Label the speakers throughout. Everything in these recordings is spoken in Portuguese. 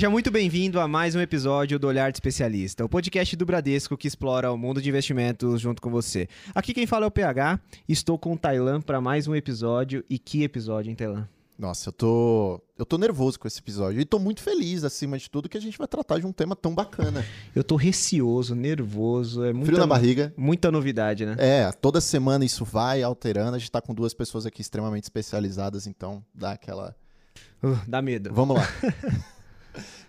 Speaker 1: Seja muito bem-vindo a mais um episódio do Olhar de Especialista, o podcast do Bradesco que explora o mundo de investimentos junto com você. Aqui quem fala é o PH, estou com o Tailan para mais um episódio. E que episódio, hein, Tailan?
Speaker 2: Nossa, eu tô. Eu tô nervoso com esse episódio. E tô muito feliz, acima de tudo, que a gente vai tratar de um tema tão bacana.
Speaker 1: Eu tô receoso, nervoso. É muita,
Speaker 2: Frio na barriga.
Speaker 1: Muita novidade, né?
Speaker 2: É, toda semana isso vai alterando. A gente tá com duas pessoas aqui extremamente especializadas, então dá aquela.
Speaker 1: Uh, dá medo.
Speaker 2: Vamos lá.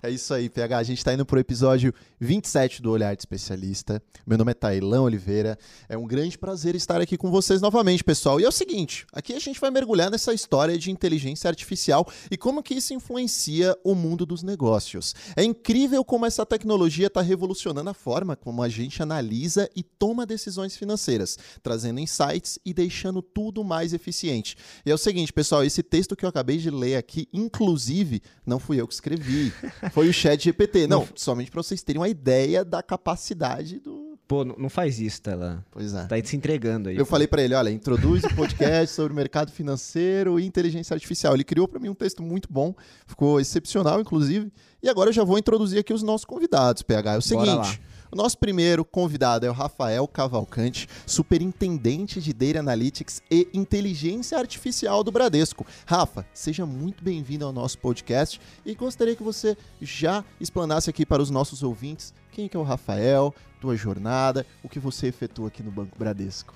Speaker 2: É isso aí, PH. A gente está indo para o episódio 27 do Olhar de Especialista. Meu nome é Tailão Oliveira. É um grande prazer estar aqui com vocês novamente, pessoal. E é o seguinte, aqui a gente vai mergulhar nessa história de inteligência artificial e como que isso influencia o mundo dos negócios. É incrível como essa tecnologia está revolucionando a forma como a gente analisa e toma decisões financeiras, trazendo insights e deixando tudo mais eficiente. E é o seguinte, pessoal, esse texto que eu acabei de ler aqui, inclusive, não fui eu que escrevi. Foi o chat GPT. Não, não somente para vocês terem uma ideia da capacidade do.
Speaker 1: Pô, não faz isso, Tela.
Speaker 2: Pois é.
Speaker 1: Tá se entregando aí.
Speaker 2: Eu pô. falei para ele, olha, introduz o podcast sobre o mercado financeiro e inteligência artificial. Ele criou para mim um texto muito bom, ficou excepcional, inclusive. E agora eu já vou introduzir aqui os nossos convidados, PH. É o seguinte. O nosso primeiro convidado é o Rafael Cavalcante, superintendente de Data Analytics e Inteligência Artificial do Bradesco. Rafa, seja muito bem-vindo ao nosso podcast e gostaria que você já explanasse aqui para os nossos ouvintes quem que é o Rafael, tua jornada, o que você efetua aqui no Banco Bradesco.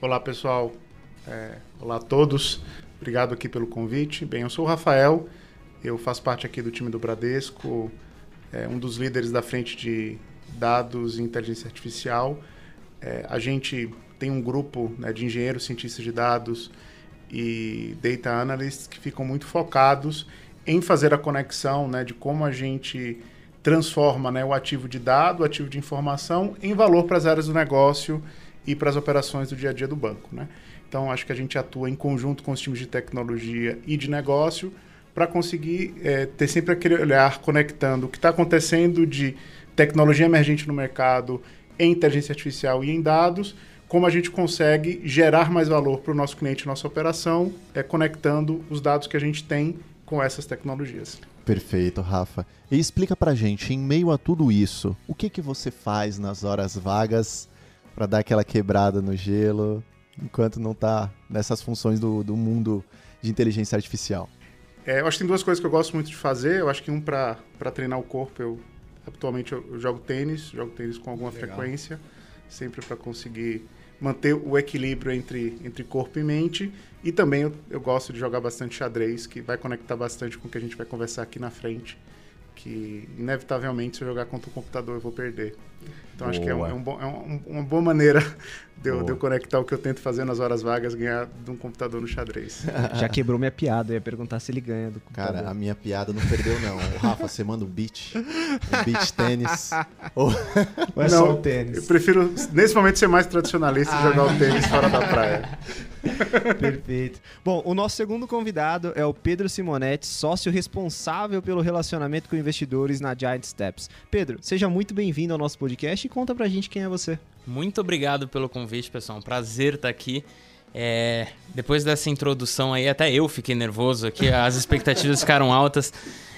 Speaker 3: Olá, pessoal. É, olá a todos. Obrigado aqui pelo convite. Bem, eu sou o Rafael, eu faço parte aqui do time do Bradesco, é um dos líderes da frente de dados e inteligência artificial. É, a gente tem um grupo né, de engenheiros, cientistas de dados e data analysts que ficam muito focados em fazer a conexão né, de como a gente transforma né, o ativo de dado, o ativo de informação, em valor para as áreas do negócio e para as operações do dia a dia do banco. Né? Então, acho que a gente atua em conjunto com os times de tecnologia e de negócio para conseguir é, ter sempre aquele olhar conectando o que está acontecendo de tecnologia emergente no mercado, em inteligência artificial e em dados, como a gente consegue gerar mais valor para o nosso cliente, nossa operação, é conectando os dados que a gente tem com essas tecnologias.
Speaker 2: Perfeito, Rafa. E explica para gente, em meio a tudo isso, o que que você faz nas horas vagas para dar aquela quebrada no gelo, enquanto não está nessas funções do, do mundo de inteligência artificial?
Speaker 3: É, eu acho que tem duas coisas que eu gosto muito de fazer. Eu acho que um para treinar o corpo, eu Atualmente eu jogo tênis, jogo tênis com alguma Legal. frequência, sempre para conseguir manter o equilíbrio entre, entre corpo e mente. E também eu, eu gosto de jogar bastante xadrez, que vai conectar bastante com o que a gente vai conversar aqui na frente que inevitavelmente se eu jogar contra o computador eu vou perder. Então boa. acho que é, um, é, um bom, é um, uma boa maneira de eu, de eu, conectar o que eu tento fazer nas horas vagas, ganhar de um computador no xadrez.
Speaker 1: Já quebrou minha piada, eu ia perguntar se ele ganha do
Speaker 2: computador. Cara, a minha piada não perdeu não. O Rafa, você manda um beat, um beat tênis.
Speaker 3: Ou... Ou é não, só o tênis? Eu prefiro, nesse momento, ser mais tradicionalista e jogar o tênis fora da praia.
Speaker 1: Perfeito. Bom, o nosso segundo convidado é o Pedro Simonetti, sócio responsável pelo relacionamento com investidores na Giant Steps. Pedro, seja muito bem-vindo ao nosso podcast e conta pra gente quem é você.
Speaker 4: Muito obrigado pelo convite, pessoal. Um prazer estar aqui. É, depois dessa introdução aí, até eu fiquei nervoso aqui, as expectativas ficaram altas.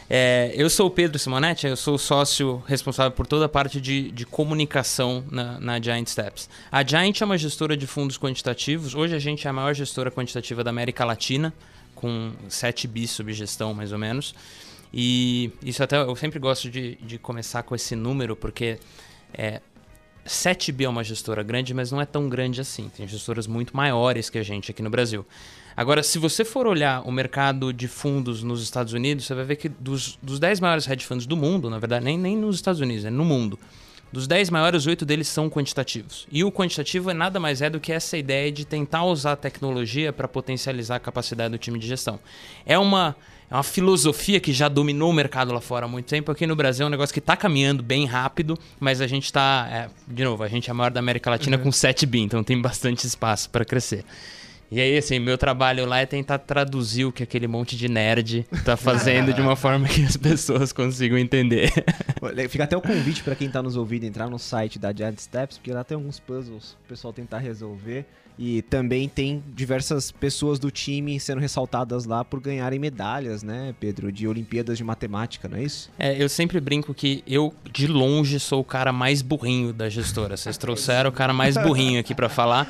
Speaker 4: É, eu sou o Pedro Simonetti, eu sou o sócio responsável por toda a parte de, de comunicação na, na, Giant Steps. A Giant é uma gestora de fundos quantitativos. Hoje a gente é a maior gestora quantitativa da América Latina, com 7 bis sob gestão, mais ou menos. E isso até eu sempre gosto de, de começar com esse número, porque é, 7 bi é uma gestora grande, mas não é tão grande assim. Tem gestoras muito maiores que a gente aqui no Brasil. Agora, se você for olhar o mercado de fundos nos Estados Unidos, você vai ver que dos, dos 10 maiores hedge funds do mundo, na verdade, nem, nem nos Estados Unidos, é no mundo. Dos 10 maiores, 8 deles são quantitativos. E o quantitativo é nada mais é do que essa ideia de tentar usar a tecnologia para potencializar a capacidade do time de gestão. É uma, é uma filosofia que já dominou o mercado lá fora há muito tempo. Aqui no Brasil é um negócio que está caminhando bem rápido, mas a gente está. É, de novo, a gente é a maior da América Latina uhum. com 7 bi, então tem bastante espaço para crescer. E aí, assim, meu trabalho lá é tentar traduzir o que aquele monte de nerd tá fazendo de uma forma que as pessoas consigam entender.
Speaker 1: Fica até o convite para quem tá nos ouvindo entrar no site da Giant Steps, porque lá tem alguns puzzles o pessoal tentar resolver. E também tem diversas pessoas do time sendo ressaltadas lá por ganharem medalhas, né, Pedro, de Olimpíadas de Matemática, não é isso?
Speaker 4: É, eu sempre brinco que eu, de longe, sou o cara mais burrinho da gestora. Vocês trouxeram o cara mais burrinho aqui para falar.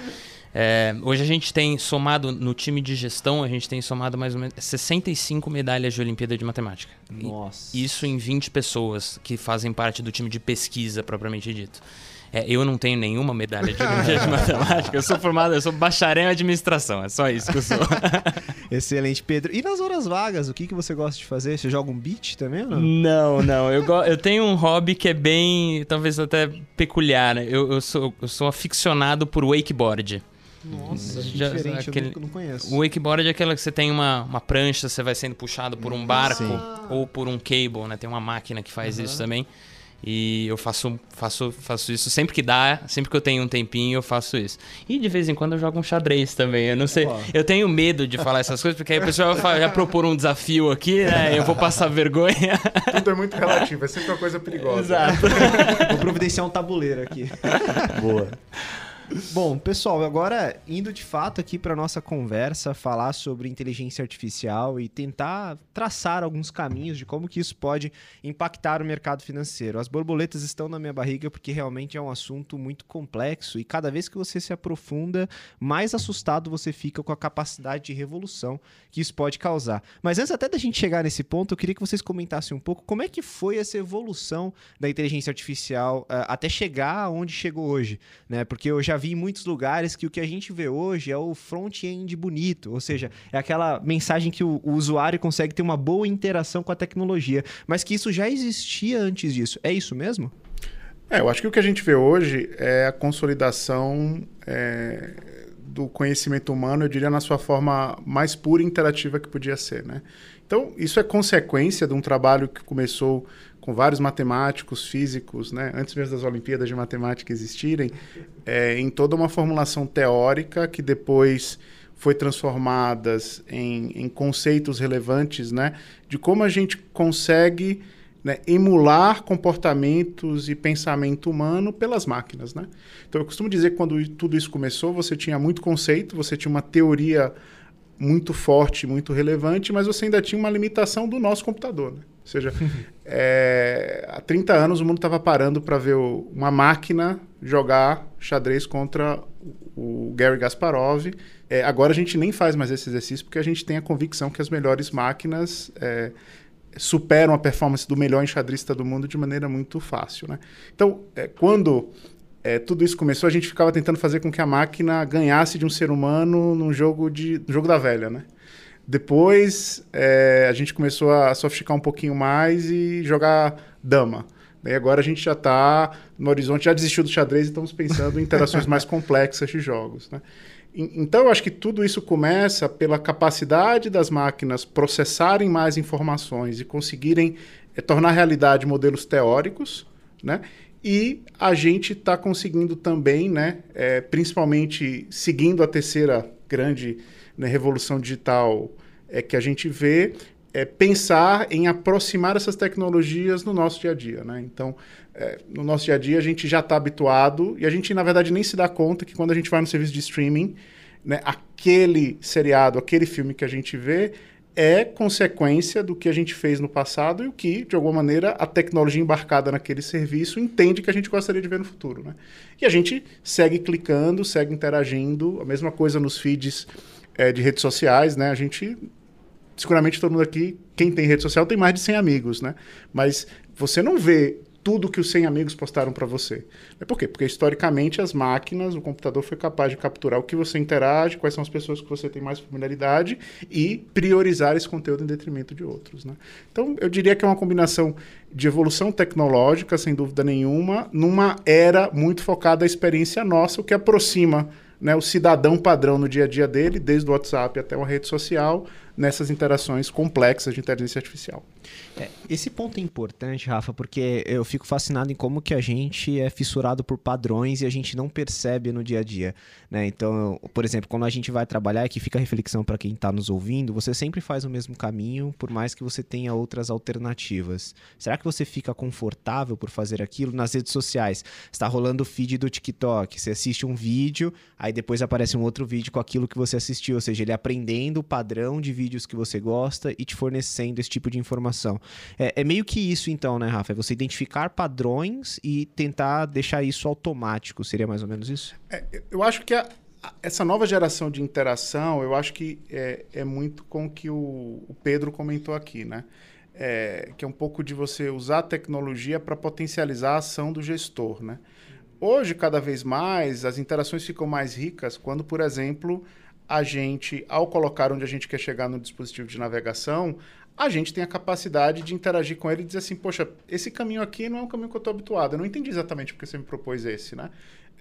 Speaker 4: É, hoje a gente tem somado, no time de gestão, a gente tem somado mais ou menos 65 medalhas de Olimpíada de Matemática.
Speaker 1: Nossa.
Speaker 4: Isso em 20 pessoas que fazem parte do time de pesquisa, propriamente dito. É, eu não tenho nenhuma medalha de Olimpíada de Matemática. Eu sou formado, eu sou bacharel em administração. É só isso que eu sou.
Speaker 1: Excelente, Pedro. E nas horas vagas, o que, que você gosta de fazer? Você joga um beat também ou não?
Speaker 4: Não, não. Eu, go... eu tenho um hobby que é bem, talvez até peculiar. Né? Eu, eu, sou, eu sou aficionado por wakeboard.
Speaker 1: Nossa, Já, diferente, aquele, eu não conheço.
Speaker 4: O wakeboard é aquela que você tem uma, uma prancha, você vai sendo puxado por um barco Sim. ou por um cable, né? Tem uma máquina que faz uhum. isso também. E eu faço, faço, faço isso sempre que dá, sempre que eu tenho um tempinho, eu faço isso. E de vez em quando eu jogo um xadrez também. Eu não sei. Eu tenho medo de falar essas coisas, porque aí o pessoal vai já propor um desafio aqui, né? Eu vou passar vergonha.
Speaker 3: Tudo é muito relativo, é sempre uma coisa perigosa.
Speaker 4: Exato.
Speaker 1: vou providenciar um tabuleiro aqui.
Speaker 2: Boa.
Speaker 1: Bom, pessoal, agora indo de fato aqui para nossa conversa, falar sobre inteligência artificial e tentar traçar alguns caminhos de como que isso pode impactar o mercado financeiro. As borboletas estão na minha barriga porque realmente é um assunto muito complexo e cada vez que você se aprofunda, mais assustado você fica com a capacidade de revolução que isso pode causar. Mas antes até da gente chegar nesse ponto, eu queria que vocês comentassem um pouco como é que foi essa evolução da inteligência artificial uh, até chegar onde chegou hoje, né? Porque eu já já vi em muitos lugares que o que a gente vê hoje é o front-end bonito, ou seja, é aquela mensagem que o, o, usuário consegue ter uma boa interação com a tecnologia, mas que isso já existia antes disso. É isso mesmo?
Speaker 3: É, eu acho que o que a gente vê hoje é a consolidação é, do conhecimento humano, eu diria, na sua forma mais pura e interativa que podia ser, né? Então, isso é consequência de um trabalho que começou com vários matemáticos, físicos, né, antes mesmo das Olimpíadas de Matemática existirem, é, em toda uma formulação teórica que depois foi transformadas em, em conceitos relevantes, né, de como a gente consegue né, emular comportamentos e pensamento humano pelas máquinas, né? Então eu costumo dizer que quando tudo isso começou, você tinha muito conceito, você tinha uma teoria muito forte, muito relevante, mas você ainda tinha uma limitação do nosso computador. Né? Ou seja, é, há 30 anos o mundo estava parando para ver o, uma máquina jogar xadrez contra o, o Gary Gasparov. É, agora a gente nem faz mais esse exercício porque a gente tem a convicção que as melhores máquinas é, superam a performance do melhor enxadrista do mundo de maneira muito fácil. Né? Então, é, quando é, tudo isso começou, a gente ficava tentando fazer com que a máquina ganhasse de um ser humano num jogo, de, no jogo da velha, né? Depois é, a gente começou a sofisticar um pouquinho mais e jogar dama. E agora a gente já está no horizonte, já desistiu do xadrez e estamos pensando em interações mais complexas de jogos. Né? Então, eu acho que tudo isso começa pela capacidade das máquinas processarem mais informações e conseguirem é, tornar realidade modelos teóricos, né? E a gente está conseguindo também, né, é, principalmente seguindo a terceira grande né, revolução digital é, que a gente vê, é, pensar em aproximar essas tecnologias no nosso dia a dia. Né? Então, é, no nosso dia a dia, a gente já está habituado e a gente, na verdade, nem se dá conta que quando a gente vai no serviço de streaming, né, aquele seriado, aquele filme que a gente vê é consequência do que a gente fez no passado e o que, de alguma maneira, a tecnologia embarcada naquele serviço entende que a gente gostaria de ver no futuro. Né? E a gente segue clicando, segue interagindo, a mesma coisa nos feeds é, de redes sociais, né? A gente, seguramente todo mundo aqui, quem tem rede social tem mais de 100 amigos, né? Mas você não vê tudo que os 100 amigos postaram para você. É por quê? Porque historicamente as máquinas, o computador foi capaz de capturar o que você interage, quais são as pessoas que você tem mais familiaridade e priorizar esse conteúdo em detrimento de outros. Né? Então, eu diria que é uma combinação de evolução tecnológica, sem dúvida nenhuma, numa era muito focada à experiência nossa, o que aproxima né, o cidadão padrão no dia a dia dele, desde o WhatsApp até uma rede social, nessas interações complexas de inteligência artificial.
Speaker 1: É, esse ponto é importante, Rafa, porque eu fico fascinado em como que a gente é fissurado por padrões e a gente não percebe no dia a dia. Né? Então, por exemplo, quando a gente vai trabalhar, que fica a reflexão para quem está nos ouvindo, você sempre faz o mesmo caminho, por mais que você tenha outras alternativas. Será que você fica confortável por fazer aquilo nas redes sociais? Está rolando o feed do TikTok, você assiste um vídeo, aí depois aparece um outro vídeo com aquilo que você assistiu, ou seja, ele aprendendo o padrão de vídeos que você gosta e te fornecendo esse tipo de informação. É, é meio que isso então, né, Rafa? É você identificar padrões e tentar deixar isso automático, seria mais ou menos isso?
Speaker 3: É, eu acho que a, essa nova geração de interação, eu acho que é, é muito com o que o, o Pedro comentou aqui, né? É, que é um pouco de você usar a tecnologia para potencializar a ação do gestor, né? Hoje, cada vez mais, as interações ficam mais ricas quando, por exemplo, a gente, ao colocar onde a gente quer chegar no dispositivo de navegação, a gente tem a capacidade de interagir com ele e dizer assim, poxa, esse caminho aqui não é um caminho que eu estou habituado, eu não entendi exatamente porque você me propôs esse, né?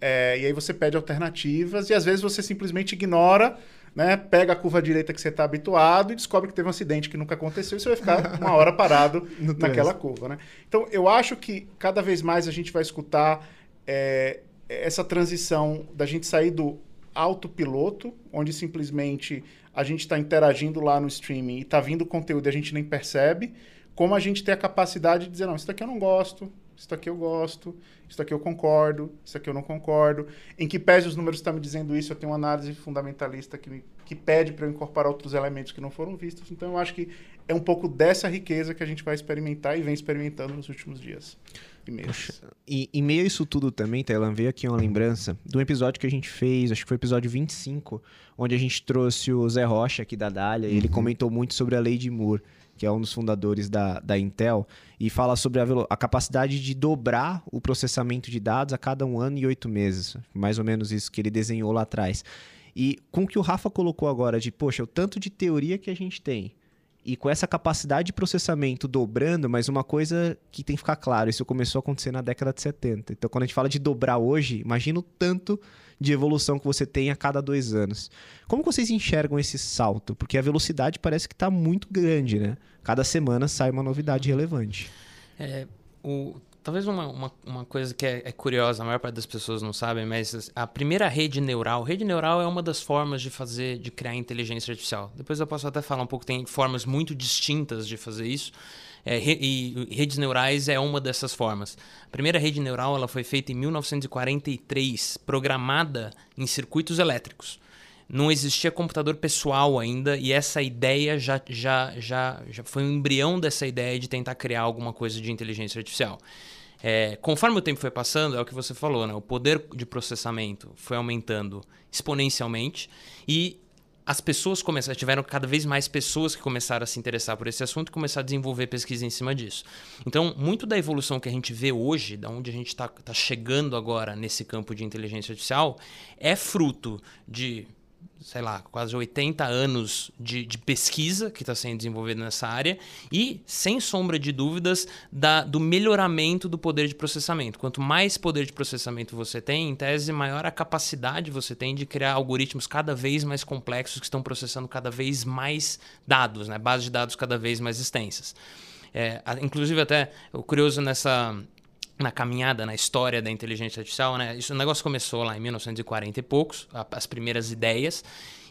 Speaker 3: É, e aí você pede alternativas e às vezes você simplesmente ignora, né? Pega a curva direita que você está habituado e descobre que teve um acidente que nunca aconteceu e você vai ficar uma hora parado naquela curva, né? Então eu acho que cada vez mais a gente vai escutar é, essa transição da gente sair do autopiloto, onde simplesmente a gente está interagindo lá no streaming e está vindo conteúdo e a gente nem percebe, como a gente ter a capacidade de dizer, não, isso daqui eu não gosto, isso daqui eu gosto, isso daqui eu concordo, isso daqui eu não concordo. Em que pese os números estão me dizendo isso, eu tenho uma análise fundamentalista que, me, que pede para eu incorporar outros elementos que não foram vistos. Então, eu acho que é um pouco dessa riqueza que a gente vai experimentar e vem experimentando nos últimos dias e.
Speaker 1: E em meio a isso tudo também, Thailand, veio aqui uma lembrança de um episódio que a gente fez, acho que foi o episódio 25, onde a gente trouxe o Zé Rocha aqui da Dália, uhum. e ele uhum. comentou muito sobre a lei de Moore que é um dos fundadores da, da Intel, e fala sobre a, a, capacidade de dobrar o processamento de dados a cada um ano e oito meses. Mais ou menos isso que ele desenhou lá atrás. E com o que o Rafa colocou agora de, poxa, o tanto de teoria que a gente tem, e com essa capacidade de processamento dobrando, mas uma coisa que tem que ficar claro, isso começou a acontecer na década de 70. Então, quando a gente fala de dobrar hoje, imagina o tanto de evolução que você tem a cada dois anos. Como vocês enxergam esse salto? Porque a velocidade parece que está muito grande, né? Cada semana sai uma novidade relevante.
Speaker 4: É, o, talvez uma, uma, uma, coisa que é, é, curiosa, a maior parte das pessoas não sabem, mas a primeira rede neural, rede neural é uma das formas de fazer, de criar inteligência artificial. Depois eu posso até falar um pouco, tem formas muito distintas de fazer isso. É, e redes neurais é uma dessas formas. A primeira rede neural ela foi feita em 1943, programada em circuitos elétricos. Não existia computador pessoal ainda e essa ideia já, já, já, já foi um embrião dessa ideia de tentar criar alguma coisa de inteligência artificial. É, conforme o tempo foi passando, é o que você falou, né? o poder de processamento foi aumentando exponencialmente e as pessoas começaram, tiveram cada vez mais pessoas que começaram a se interessar por esse assunto e começaram a desenvolver pesquisa em cima disso. Então, muito da evolução que a gente vê hoje, da onde a gente está tá chegando agora nesse campo de inteligência artificial, é fruto de sei lá, quase 80 anos de, de pesquisa que está sendo desenvolvida nessa área e, sem sombra de dúvidas, da, do melhoramento do poder de processamento. Quanto mais poder de processamento você tem, em tese, maior a capacidade você tem de criar algoritmos cada vez mais complexos que estão processando cada vez mais dados, né? bases de dados cada vez mais extensas. É, inclusive, até o curioso nessa na caminhada, na história da inteligência artificial, né? Isso, o negócio começou lá em 1940 e poucos, as primeiras ideias.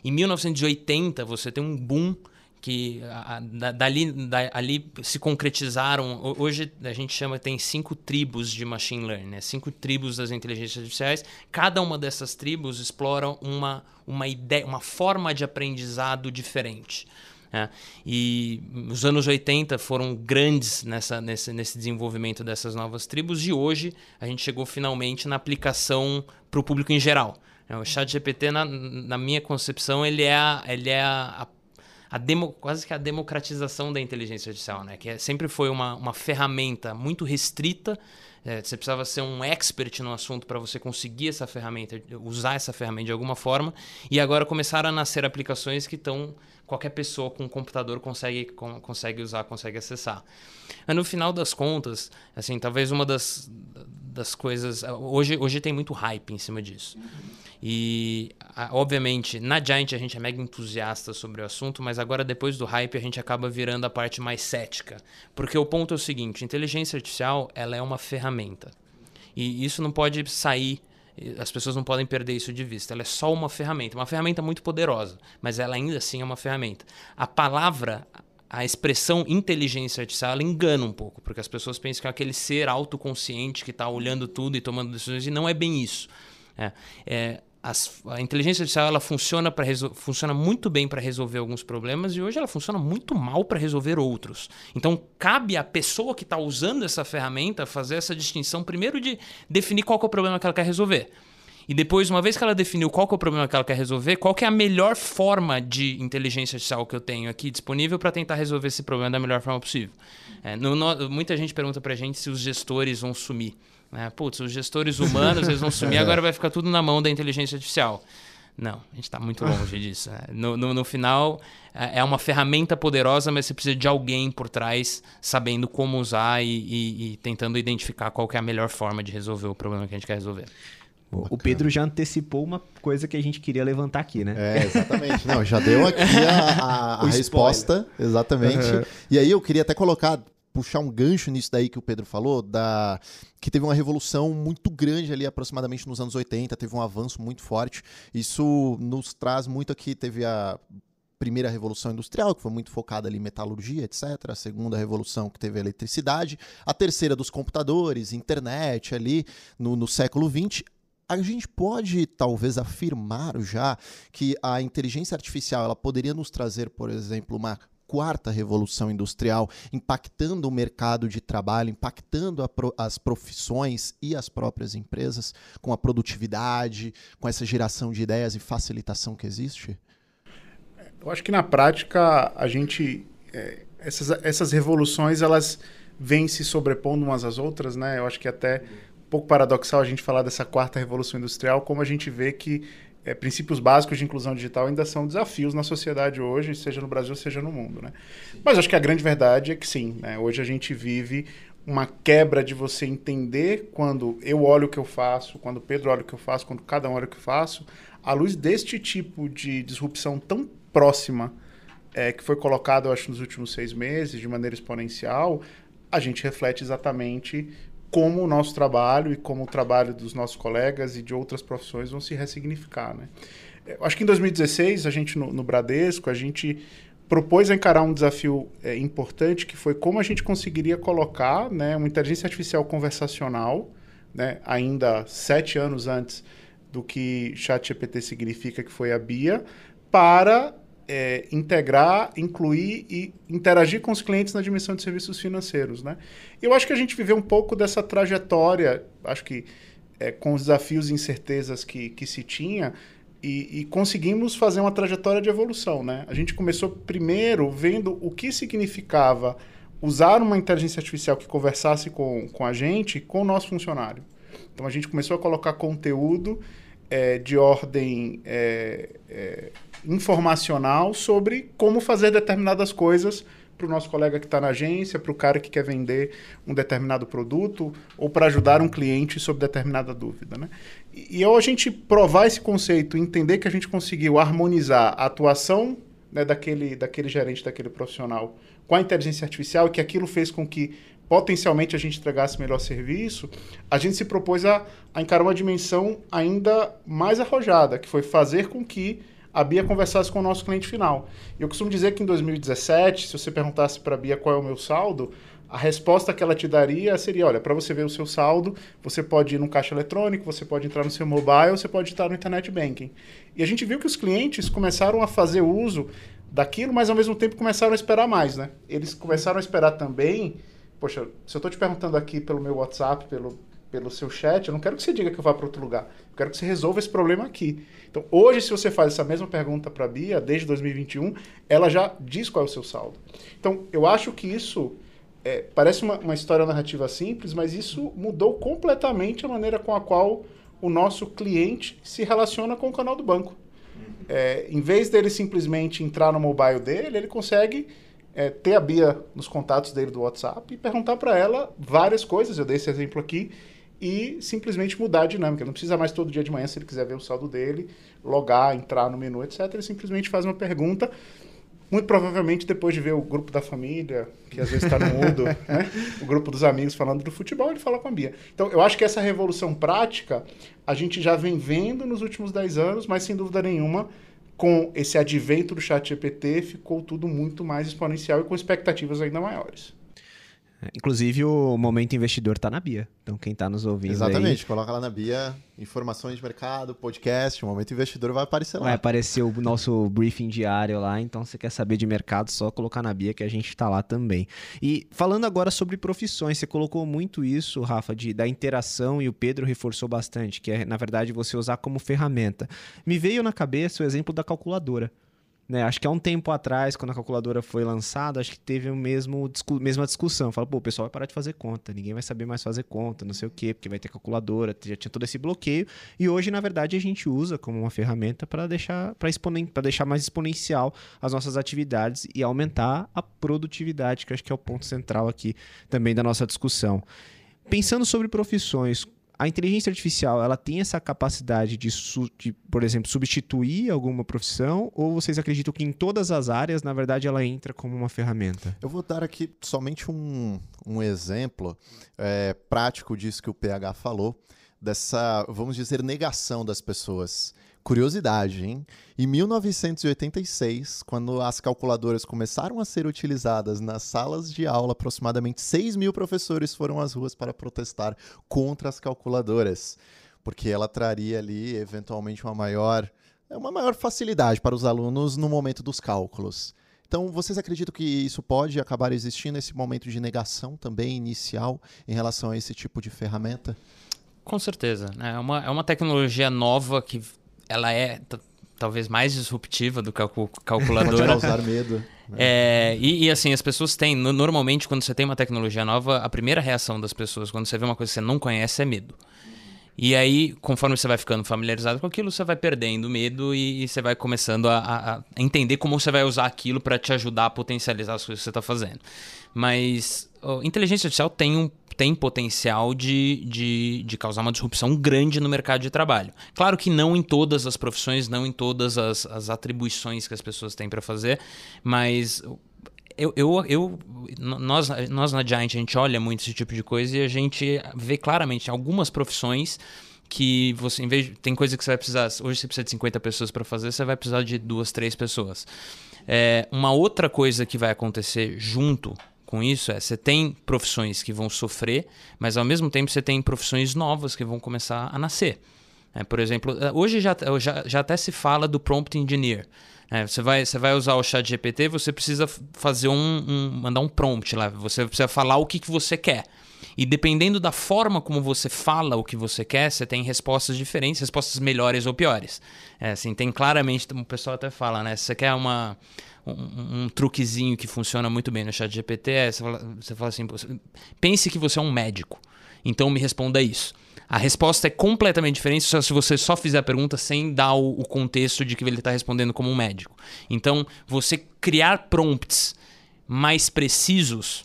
Speaker 4: Em 1980, você tem um boom que a, a, dali, da, ali se concretizaram. Hoje a gente chama, tem cinco tribos de machine learning, né? cinco tribos das inteligências artificiais. Cada uma dessas tribos explora uma, uma ideia, uma forma de aprendizado diferente. É. E os anos 80 foram grandes nessa, nesse, nesse desenvolvimento dessas novas tribos, e hoje a gente chegou finalmente na aplicação para o público em geral. É, o chat GPT, na, na minha concepção, ele é, ele é a, a demo, quase que a democratização da inteligência artificial, né? que é, sempre foi uma, uma ferramenta muito restrita é, você precisava ser um expert no assunto para você conseguir essa ferramenta, usar essa ferramenta de alguma forma. E agora começaram a nascer aplicações que estão qualquer pessoa com um computador consegue, com, consegue usar, consegue acessar. Mas no final das contas, assim, talvez uma das, das coisas hoje hoje tem muito hype em cima disso. E, obviamente, na Giant a gente é mega entusiasta sobre o assunto, mas agora, depois do hype, a gente acaba virando a parte mais cética. Porque o ponto é o seguinte: inteligência artificial ela é uma ferramenta. E isso não pode sair as pessoas não podem perder isso de vista. Ela é só uma ferramenta, uma ferramenta muito poderosa, mas ela ainda assim é uma ferramenta. A palavra, a expressão inteligência artificial, engana um pouco, porque as pessoas pensam que é aquele ser autoconsciente que está olhando tudo e tomando decisões, e não é bem isso. É, é, as, a inteligência artificial ela funciona, funciona muito bem para resolver alguns problemas e hoje ela funciona muito mal para resolver outros. Então, cabe à pessoa que está usando essa ferramenta fazer essa distinção, primeiro, de definir qual é o problema que ela quer resolver. E depois, uma vez que ela definiu qual é o problema que ela quer resolver, qual é a melhor forma de inteligência artificial que eu tenho aqui disponível para tentar resolver esse problema da melhor forma possível. É, no, no, muita gente pergunta para a gente se os gestores vão sumir. Né? Putz, os gestores humanos eles vão sumir, agora vai ficar tudo na mão da inteligência artificial. Não, a gente está muito longe disso. Né? No, no, no, final, é, é uma ferramenta poderosa, mas você precisa de alguém por trás sabendo como usar e, e, e tentando identificar qual é a melhor forma de resolver o problema que a gente quer resolver.
Speaker 1: O Pedro já antecipou uma coisa que a gente queria levantar aqui, né?
Speaker 2: É, exatamente. Não, já deu aqui a, a, a resposta. Exatamente. Uhum. E aí eu queria até colocar, puxar um gancho nisso daí que o Pedro falou, da que teve uma revolução muito grande ali, aproximadamente nos anos 80, teve um avanço muito forte. Isso nos traz muito aqui, teve a primeira revolução industrial, que foi muito focada ali em metalurgia, etc. A segunda revolução, que teve a eletricidade. A terceira dos computadores, internet ali no, no século XX a gente pode talvez afirmar já que a inteligência artificial ela poderia nos trazer, por exemplo, uma quarta revolução industrial, impactando o mercado de trabalho, impactando pro, as profissões e as próprias empresas, com a produtividade, com essa geração de ideias e facilitação que existe?
Speaker 3: Eu acho que na prática a gente é, essas, essas revoluções elas vêm se sobrepondo umas às outras, né? Eu acho que até pouco paradoxal a gente falar dessa quarta revolução industrial, como a gente vê que é, princípios básicos de inclusão digital ainda são desafios na sociedade hoje, seja no Brasil, seja no mundo. Né? Mas acho que a grande verdade é que sim, né? hoje a gente vive uma quebra de você entender quando eu olho o que eu faço, quando o Pedro olha o que eu faço, quando cada um olha o que eu faço, à luz deste tipo de disrupção tão próxima é, que foi colocado, eu acho, nos últimos seis meses, de maneira exponencial, a gente reflete exatamente como o nosso trabalho e como o trabalho dos nossos colegas e de outras profissões vão se ressignificar, né? Eu acho que em 2016, a gente no, no Bradesco, a gente propôs encarar um desafio é, importante que foi como a gente conseguiria colocar né, uma inteligência artificial conversacional, né, ainda sete anos antes do que ChatGPT significa, que foi a BIA, para é, integrar, incluir e interagir com os clientes na dimensão de serviços financeiros. Né? Eu acho que a gente viveu um pouco dessa trajetória, acho que é, com os desafios e incertezas que, que se tinha, e, e, conseguimos fazer uma trajetória de evolução. Né? A gente começou primeiro vendo o que significava usar uma inteligência artificial que conversasse com, com a gente, com o nosso funcionário. Então a gente começou a colocar conteúdo é, de ordem é, é, informacional sobre como fazer determinadas coisas para o nosso colega que está na agência, para o cara que quer vender um determinado produto ou para ajudar um cliente sobre determinada dúvida. Né? E, e ao a gente provar esse conceito, entender que a gente conseguiu harmonizar a atuação né, daquele, daquele gerente, daquele profissional com a inteligência artificial e que aquilo fez com que potencialmente a gente entregasse melhor serviço, a gente se propôs a, a encarar uma dimensão ainda mais arrojada, que foi fazer com que a Bia conversasse com o nosso cliente final. Eu costumo dizer que em 2017, se você perguntasse para a Bia qual é o meu saldo, a resposta que ela te daria seria: olha, para você ver o seu saldo, você pode ir no caixa eletrônico, você pode entrar no seu mobile, você pode estar no internet banking. E a gente viu que os clientes começaram a fazer uso daquilo, mas ao mesmo tempo começaram a esperar mais, né? Eles começaram a esperar também. Poxa, se eu estou te perguntando aqui pelo meu WhatsApp, pelo, pelo seu chat, eu não quero que você diga que eu vá para outro lugar. Eu quero que você resolva esse problema aqui. Então, hoje, se você faz essa mesma pergunta para a Bia, desde 2021, ela já diz qual é o seu saldo. Então, eu acho que isso é, parece uma, uma história narrativa simples, mas isso mudou completamente a maneira com a qual o nosso cliente se relaciona com o canal do banco. É, em vez dele simplesmente entrar no mobile dele, ele consegue é, ter a Bia nos contatos dele do WhatsApp e perguntar para ela várias coisas. Eu dei esse exemplo aqui e simplesmente mudar a dinâmica. Não precisa mais todo dia de manhã, se ele quiser ver o saldo dele, logar, entrar no menu, etc. Ele simplesmente faz uma pergunta. Muito provavelmente depois de ver o grupo da família, que às vezes está no mudo, né? o grupo dos amigos falando do futebol, ele fala com a Bia. Então, eu acho que essa revolução prática a gente já vem vendo nos últimos 10 anos, mas sem dúvida nenhuma, com esse advento do chat GPT, ficou tudo muito mais exponencial e com expectativas ainda maiores.
Speaker 1: Inclusive, o Momento Investidor está na Bia. Então, quem está nos ouvindo
Speaker 2: Exatamente.
Speaker 1: aí...
Speaker 2: Coloca lá na Bia, informações de mercado, podcast, o Momento Investidor vai aparecer lá.
Speaker 1: Vai aparecer o nosso briefing diário lá. Então, você quer saber de mercado, só colocar na Bia que a gente está lá também. E falando agora sobre profissões, você colocou muito isso, Rafa, de, da interação e o Pedro reforçou bastante, que é, na verdade, você usar como ferramenta. Me veio na cabeça o exemplo da calculadora. Né? Acho que há um tempo atrás, quando a calculadora foi lançada, acho que teve a mesmo, mesma discussão. Fala, pô, o pessoal vai parar de fazer conta, ninguém vai saber mais fazer conta, não sei o quê, porque vai ter calculadora, já tinha todo esse bloqueio. E hoje, na verdade, a gente usa como uma ferramenta para deixar, exponen deixar mais exponencial as nossas atividades e aumentar a produtividade, que acho que é o ponto central aqui também da nossa discussão. Pensando sobre profissões, a inteligência artificial ela tem essa capacidade de, de, por exemplo, substituir alguma profissão ou vocês acreditam que em todas as áreas, na verdade, ela entra como uma ferramenta?
Speaker 2: Eu vou dar aqui somente um, um exemplo é, prático disso que o PH falou, dessa, vamos dizer, negação das pessoas. Curiosidade, hein? Em 1986, quando as calculadoras começaram a ser utilizadas nas salas de aula, aproximadamente 6 mil professores foram às ruas para protestar contra as calculadoras, porque ela traria ali, eventualmente, uma maior, uma maior facilidade para os alunos no momento dos cálculos. Então, vocês acreditam que isso pode acabar existindo, esse momento de negação também inicial em relação a esse tipo de ferramenta?
Speaker 4: Com certeza. É uma, é uma tecnologia nova que ela é talvez mais disruptiva do que a calculadora.
Speaker 2: Pode causar medo.
Speaker 4: Né? É, e, e, assim, as pessoas têm. Normalmente, quando você tem uma tecnologia nova, a primeira reação das pessoas quando você vê uma coisa que você não conhece é medo. E aí, conforme você vai ficando familiarizado com aquilo, você vai perdendo medo e, e você vai começando a, a, a, entender como você vai usar aquilo para te ajudar a potencializar as coisas que você está fazendo. Mas inteligência artificial tem um tem potencial de, de, de, causar uma disrupção grande no mercado de trabalho. Claro que não em todas as profissões, não em todas as, as atribuições que as pessoas têm para fazer, mas eu, eu, eu, nós, nós na Giant a gente olha muito esse tipo de coisa e a gente vê claramente algumas profissões que você, em vez tem coisa que você vai precisar, hoje você precisa de 50 pessoas para fazer, você vai precisar de duas, três pessoas. É, uma outra coisa que vai acontecer junto com isso é você tem profissões que vão sofrer, mas ao mesmo tempo você tem profissões novas que vão começar a nascer. É, por exemplo, é, hoje já, já, já até se fala do prompt engineer. É, você, vai, você vai usar o chat GPT, você precisa fazer um, um, mandar um prompt lá. Você precisa falar o que, que você quer. E dependendo da forma como você fala o que você quer, você tem respostas diferentes, respostas melhores ou piores. É, assim, tem claramente, o pessoal até fala, né? Se você quer uma um, um, truquezinho que funciona muito bem no chat GPT é você fala, você fala assim, pense que você é um médico, então me responda isso. A resposta é completamente diferente se você só fizer a pergunta sem dar o, o contexto de que ele está respondendo como um médico. Então, você criar prompts mais precisos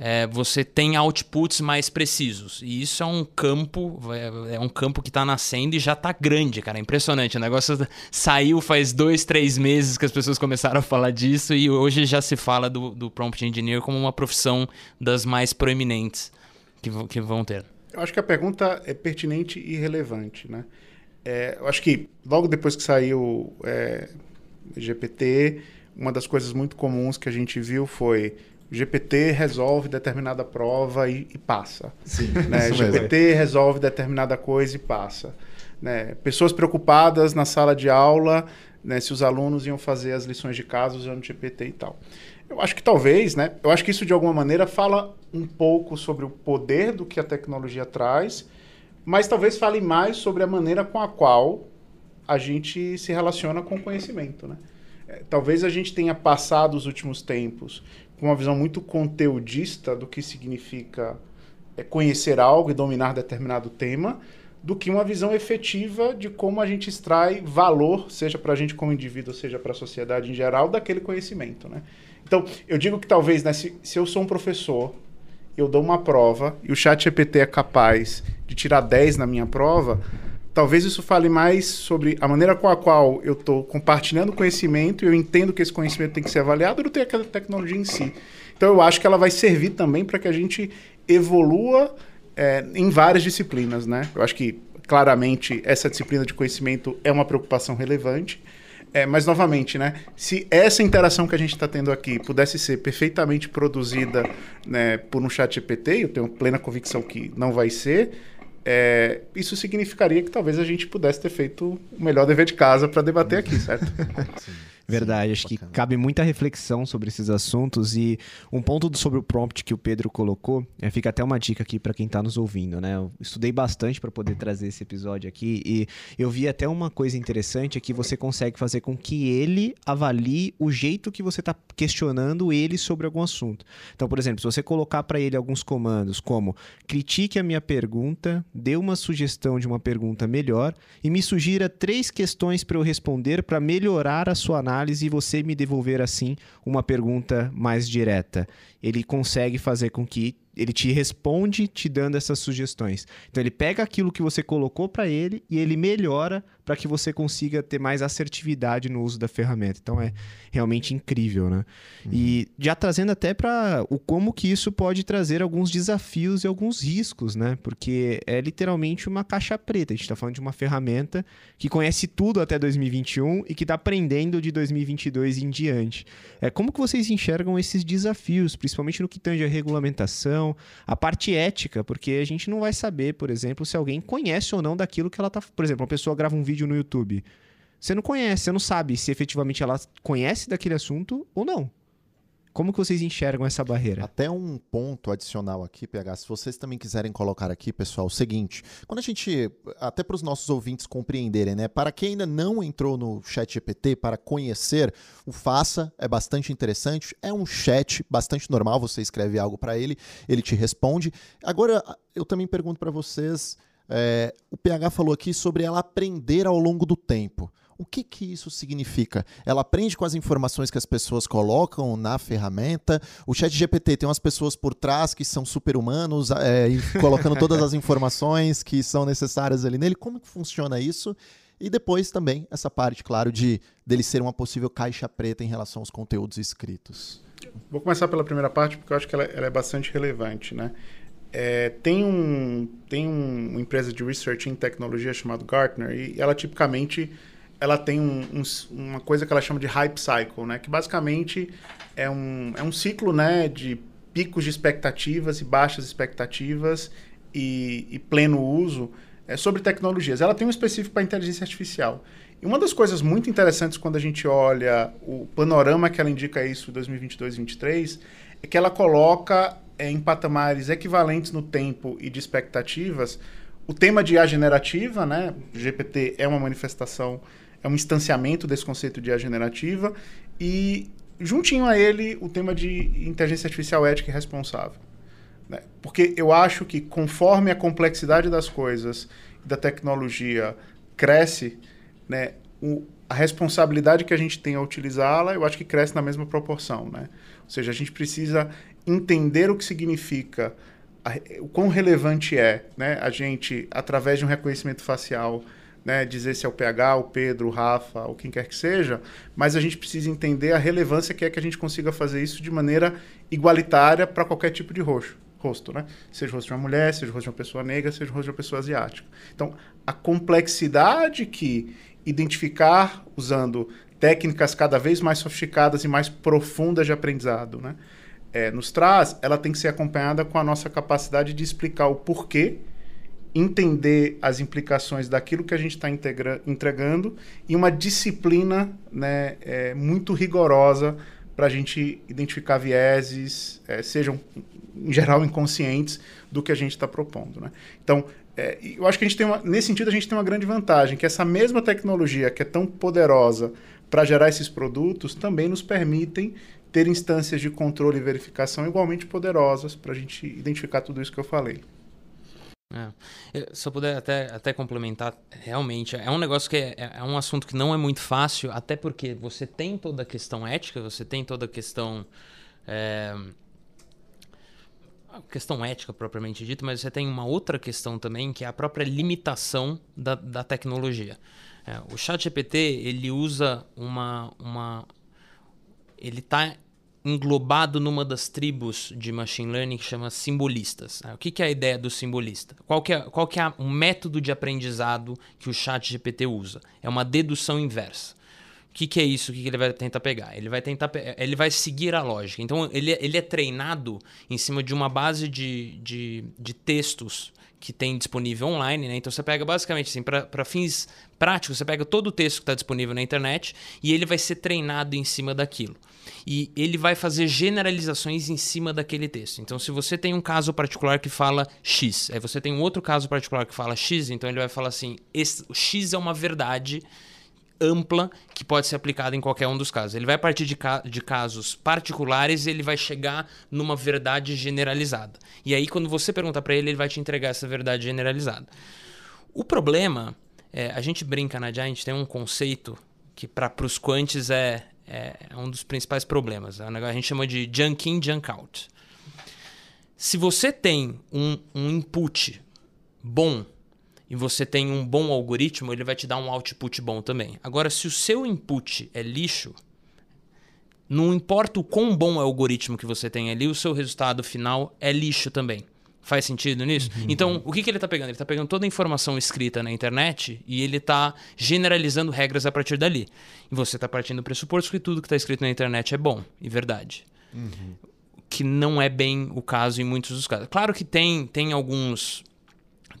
Speaker 4: é, você tem outputs mais precisos. E isso é um campo, é, é um campo que está nascendo e já está grande, cara. É impressionante. O negócio saiu faz dois, três meses que as pessoas começaram a falar disso e hoje já se fala do, do prompt engineer como uma profissão das mais proeminentes que, que vão ter.
Speaker 3: Eu acho que a pergunta é pertinente e relevante, né? É, eu acho que logo depois que saiu é, GPT, uma das coisas muito comuns que a gente viu foi GPT resolve determinada prova e, e passa.
Speaker 2: Sim,
Speaker 3: né? GPT mesmo. resolve determinada coisa e passa. Né? Pessoas preocupadas na sala de aula, né, se os alunos iam fazer as lições de casa usando GPT e tal. Eu acho que talvez, né? Eu acho que isso de alguma maneira fala um pouco sobre o poder do que a tecnologia traz, mas talvez fale mais sobre a maneira com a qual a gente se relaciona com o conhecimento, né? É, talvez a gente tenha passado os últimos tempos com uma visão muito conteudista do que significa é, conhecer algo e dominar determinado tema, do que uma visão efetiva de como a gente extrai valor, seja para a gente como indivíduo, seja para a sociedade em geral, daquele conhecimento. Né? Então, eu digo que talvez, né, se, se eu sou um professor eu dou uma prova e o chat GPT é capaz de tirar 10 na minha prova, talvez isso fale mais sobre a maneira com a qual eu estou compartilhando conhecimento e eu entendo que esse conhecimento tem que ser avaliado do que aquela tecnologia em si. Então eu acho que ela vai servir também para que a gente evolua é, em várias disciplinas, né? Eu acho que claramente essa disciplina de conhecimento é uma preocupação relevante. É, mas, novamente, né, se essa interação que a gente está tendo aqui pudesse ser perfeitamente produzida né, por um chat GPT, eu tenho plena convicção que não vai ser, é, isso significaria que talvez a gente pudesse ter feito o melhor dever de casa para debater aqui, certo?
Speaker 1: Sim. Verdade, acho bacana. que cabe muita reflexão sobre esses assuntos e um ponto sobre o prompt que o Pedro colocou, é, fica até uma dica aqui para quem está nos ouvindo, né? Eu estudei bastante para poder trazer esse episódio aqui e eu vi até uma coisa interessante é que você consegue fazer com que ele avalie o jeito que você está questionando ele sobre algum assunto. Então, por exemplo, se você colocar para ele alguns comandos como critique a minha pergunta, dê uma sugestão de uma pergunta melhor e me sugira três questões para eu responder para melhorar a sua análise análise e você me devolver assim uma pergunta mais direta. Ele consegue fazer com que ele te responde te dando essas sugestões. Então ele pega aquilo que você colocou para ele e ele melhora para que você consiga ter mais assertividade no uso da ferramenta. Então é realmente incrível, né? Uhum. E já trazendo até para o como que isso pode trazer alguns desafios e alguns riscos, né? Porque é literalmente uma caixa preta. A gente está falando de uma ferramenta que conhece tudo até 2021 e que está aprendendo de 2022 em diante. É como que vocês enxergam esses desafios, principalmente no que tange a regulamentação, a parte ética, porque a gente não vai saber, por exemplo, se alguém conhece ou não daquilo que ela está. Por exemplo, uma pessoa grava um vídeo no YouTube. Você não conhece, você não sabe se efetivamente ela conhece daquele assunto ou não. Como que vocês enxergam essa barreira?
Speaker 2: Até um ponto adicional aqui, PH, se vocês também quiserem colocar aqui, pessoal, o seguinte, quando a gente, até para os nossos ouvintes compreenderem, né, para quem ainda não entrou no chat GPT para conhecer, o Faça é bastante interessante, é um chat bastante normal, você escreve algo para ele, ele te responde. Agora, eu também pergunto para vocês, é, o PH falou aqui sobre ela aprender ao longo do tempo. O que, que isso significa? Ela aprende com as informações que as pessoas colocam na ferramenta. O chat GPT tem umas pessoas por trás que são super-humanos, é, colocando todas as informações que são necessárias ali nele. Como que funciona isso? E depois também essa parte, claro, de dele ser uma possível caixa preta em relação aos conteúdos escritos.
Speaker 3: Vou começar pela primeira parte, porque eu acho que ela, ela é bastante relevante, né? É, tem um, tem um, uma empresa de research em tecnologia chamada Gartner e ela tipicamente ela tem um, um, uma coisa que ela chama de hype cycle, né? Que basicamente é um, é um ciclo, né? De picos de expectativas e baixas expectativas e, e pleno uso é, sobre tecnologias. Ela tem um específico para inteligência artificial. E uma das coisas muito interessantes quando a gente olha o panorama que ela indica isso 2022 2023 é que ela coloca é, em patamares equivalentes no tempo e de expectativas, o tema de IA generativa, né? GPT é uma manifestação, um instanciamento desse conceito de IA generativa, e juntinho a ele o tema de inteligência artificial ética e responsável. Né? Porque eu acho que conforme a complexidade das coisas da tecnologia cresce, né, o, a responsabilidade que a gente tem a utilizá-la, eu acho que cresce na mesma proporção. Né? Ou seja, a gente precisa entender o que significa, a, o quão relevante é né, a gente, através de um reconhecimento facial, né, dizer se é o PH, o Pedro, o Rafa, ou quem quer que seja, mas a gente precisa entender a relevância que é que a gente consiga fazer isso de maneira igualitária para qualquer tipo de roxo, rosto, né? Seja o rosto de uma mulher, seja o rosto de uma pessoa negra, seja o rosto de uma pessoa asiática. Então, a complexidade que identificar usando técnicas cada vez mais sofisticadas e mais profundas de aprendizado, né? é, nos traz, ela tem que ser acompanhada com a nossa capacidade de explicar o porquê, entender as implicações daquilo que a gente está entregando e uma disciplina né, é, muito rigorosa para a gente identificar vieses, é, sejam em geral inconscientes, do que a gente está propondo. Né? Então, é, eu acho que a gente tem uma, nesse sentido a gente tem uma grande vantagem, que essa mesma tecnologia que é tão poderosa para gerar esses produtos também nos permitem ter instâncias de controle e verificação igualmente poderosas para a gente identificar tudo isso que eu falei.
Speaker 4: É. Se eu puder até, até complementar, realmente, é um negócio que é, é, é, um assunto que não é muito fácil, até porque você tem toda a questão ética, você tem toda a questão. É, questão ética propriamente dita, mas você tem uma outra questão também, que é a própria limitação da, da tecnologia. É, o ChatGPT, ele usa uma... uma ele está englobado numa das tribos de machine learning que chama simbolistas. O que, é a ideia do simbolista? Qual que é, qual que é o método de aprendizado que o chat GPT usa? É uma dedução inversa. O que, é isso? O que, que ele vai tentar pegar? Ele vai tentar ele vai seguir a lógica. Então ele, ele é treinado em cima de uma base de, de, de textos que tem disponível online, né? Então você pega basicamente assim, para fins práticos, você pega todo o texto que está disponível na internet e ele vai ser treinado em cima daquilo e ele vai fazer generalizações em cima daquele texto. Então, se você tem um caso particular que fala X, aí você tem um outro caso particular que fala X, então ele vai falar assim: X é uma verdade ampla que pode ser aplicada em qualquer um dos casos. Ele vai partir de, ca de casos particulares e ele vai chegar numa verdade generalizada. E aí, quando você pergunta para ele, ele vai te entregar essa verdade generalizada. O problema, é, a gente brinca na Giant, tem um conceito que para os quantes é, é, é um dos principais problemas. É a gente chama de junk in, junk out. Se você tem um, um input bom e você tem um bom algoritmo, ele vai te dar um output bom também. Agora, se o seu input é lixo, não importa o quão bom é o algoritmo que você tem ali, o seu resultado final é lixo também. Faz sentido nisso? Uhum. Então, o que, que ele está pegando? Ele está pegando toda a informação escrita na internet e ele está generalizando regras a partir dali. E você está partindo do pressuposto que tudo que está escrito na internet é bom e verdade. Uhum. Que não é bem o caso em muitos dos casos. Claro que tem, tem alguns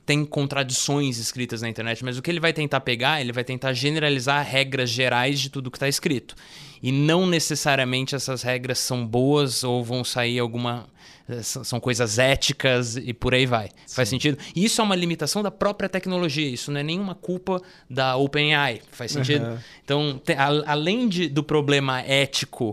Speaker 4: tem contradições escritas na internet, mas o que ele vai tentar pegar, ele vai tentar generalizar regras gerais de tudo que está escrito. E não necessariamente essas regras são boas ou vão sair alguma. Eh, são coisas éticas e por aí vai. Sim. Faz sentido? E isso é uma limitação da própria tecnologia, isso não é nenhuma culpa da OpenAI. Faz sentido? Uhum. Então, te, a, além de, do problema ético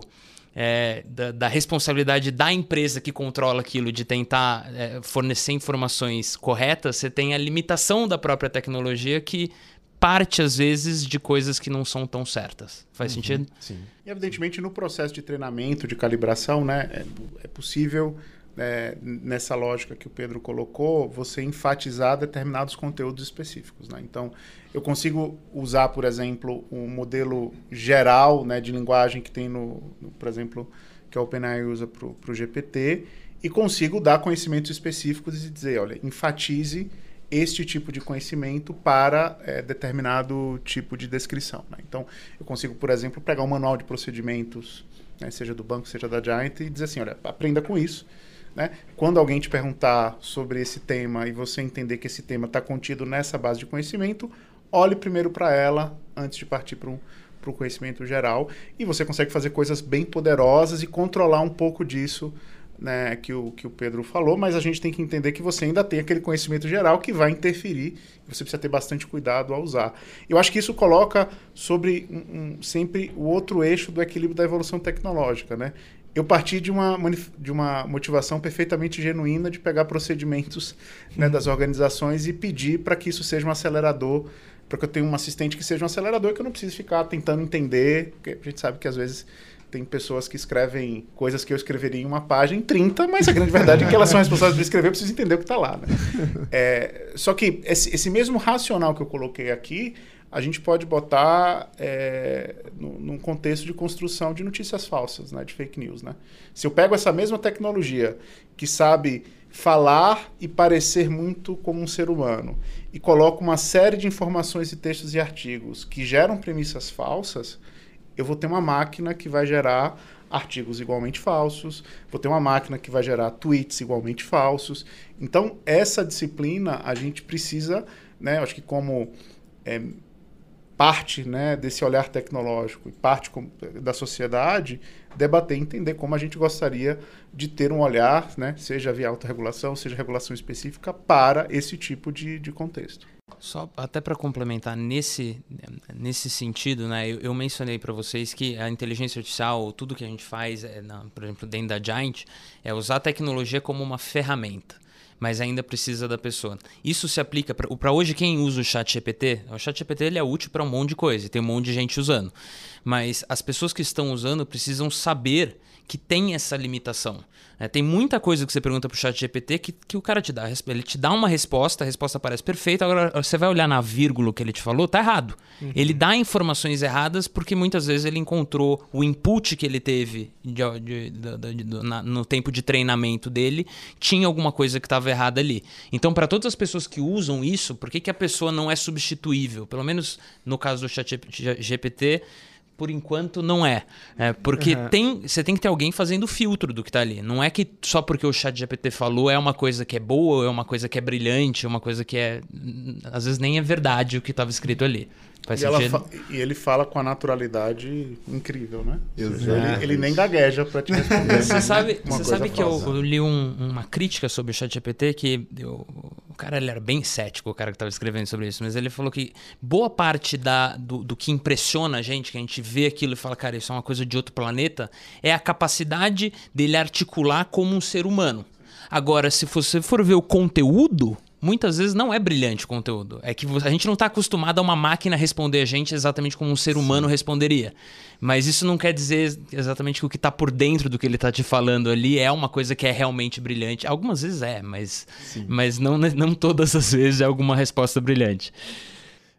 Speaker 4: é, da, da, responsabilidade da empresa que controla aquilo de tentar é, fornecer informações corretas, você tem a limitação da própria tecnologia que parte, às vezes, de coisas que não são tão certas. Faz uhum, sentido?
Speaker 3: Sim. E, evidentemente, no processo de treinamento, de calibração, né, é, é possível é, nessa lógica que o Pedro colocou, você enfatizar determinados conteúdos específicos. Né? Então, eu consigo usar, por exemplo, um modelo geral né, de linguagem que tem, no, no por exemplo, que a OpenAI usa para o GPT, e consigo dar conhecimentos específicos e dizer, olha, enfatize este tipo de conhecimento para é, determinado tipo de descrição. Né? Então, eu consigo, por exemplo, pegar um manual de procedimentos, né, seja do banco, seja da Giant, e dizer assim, olha, aprenda com isso né? Quando alguém te perguntar sobre esse tema e você entender que esse tema está contido nessa base de conhecimento, olhe primeiro para ela antes de partir para o conhecimento geral. E você consegue fazer coisas bem poderosas e controlar um pouco disso né, que, o, que o Pedro falou, mas a gente tem que entender que você ainda tem aquele conhecimento geral que vai interferir você precisa ter bastante cuidado ao usar. Eu acho que isso coloca sobre um, um, sempre o outro eixo do equilíbrio da evolução tecnológica. Né? Eu parti de uma, de uma motivação perfeitamente genuína de pegar procedimentos né, das organizações e pedir para que isso seja um acelerador, para que eu tenha um assistente que seja um acelerador que eu não precise ficar tentando entender, porque a gente sabe que às vezes tem pessoas que escrevem coisas que eu escreveria em uma página em 30, mas a grande verdade é que elas são responsáveis por escrever, eu preciso entender o que está lá. Né? É, só que esse, esse mesmo racional que eu coloquei aqui, a gente pode botar é, no, num contexto de construção de notícias falsas, né, de fake news. Né? Se eu pego essa mesma tecnologia que sabe falar e parecer muito como um ser humano e coloco uma série de informações e textos e artigos que geram premissas falsas, eu vou ter uma máquina que vai gerar artigos igualmente falsos, vou ter uma máquina que vai gerar tweets igualmente falsos. Então, essa disciplina a gente precisa, né, acho que como é, parte né, desse olhar tecnológico e parte da sociedade debater e entender como a gente gostaria de ter um olhar, né, seja via autorregulação, seja regulação específica, para esse tipo de, de contexto.
Speaker 4: Só até para complementar nesse, nesse sentido, né, eu, eu mencionei para vocês que a inteligência artificial, tudo que a gente faz, é, na, por exemplo, dentro da Giant, é usar a tecnologia como uma ferramenta mas ainda precisa da pessoa. Isso se aplica para hoje quem usa o chat GPT, o chat GPT ele é útil para um monte de coisa, tem um monte de gente usando. Mas as pessoas que estão usando precisam saber que tem essa limitação. É, tem muita coisa que você pergunta pro chat GPT que, que o cara te dá. Ele te dá uma resposta, a resposta parece perfeita, agora você vai olhar na vírgula que ele te falou, tá errado. Uhum. Ele dá informações erradas porque muitas vezes ele encontrou o input que ele teve de, de, de, na, no tempo de treinamento dele, tinha alguma coisa que estava errada ali. Então, para todas as pessoas que usam isso, por que, que a pessoa não é substituível? Pelo menos no caso do chat GPT, por enquanto não é. é porque uhum. tem, você tem que ter alguém fazendo o filtro do que está ali. Não é que só porque o chat GPT falou é uma coisa que é boa, é uma coisa que é brilhante, é uma coisa que é. Às vezes nem é verdade o que estava escrito ali.
Speaker 3: Faz e, fa e, ele fala com a naturalidade incrível, né? Ele, ele, nem gagueja para te responder.
Speaker 4: Você sabe, você sabe que eu, eu, li um, uma crítica sobre o ChatGPT que eu, o cara ele era bem cético, o cara que estava escrevendo sobre isso, mas ele falou que boa parte da, do, do que impressiona a gente, que a gente vê aquilo e fala, cara, isso é uma coisa de outro planeta, é a capacidade dele articular como um ser humano. Agora, se você for ver o conteúdo, muitas vezes não é brilhante o conteúdo. É que a gente não está acostumado a uma máquina responder a gente exatamente como um ser humano Sim. responderia. Mas isso não quer dizer exatamente que o que está por dentro do que ele está te falando ali é uma coisa que é realmente brilhante. Algumas vezes é, mas, mas não, não todas as vezes é alguma resposta brilhante.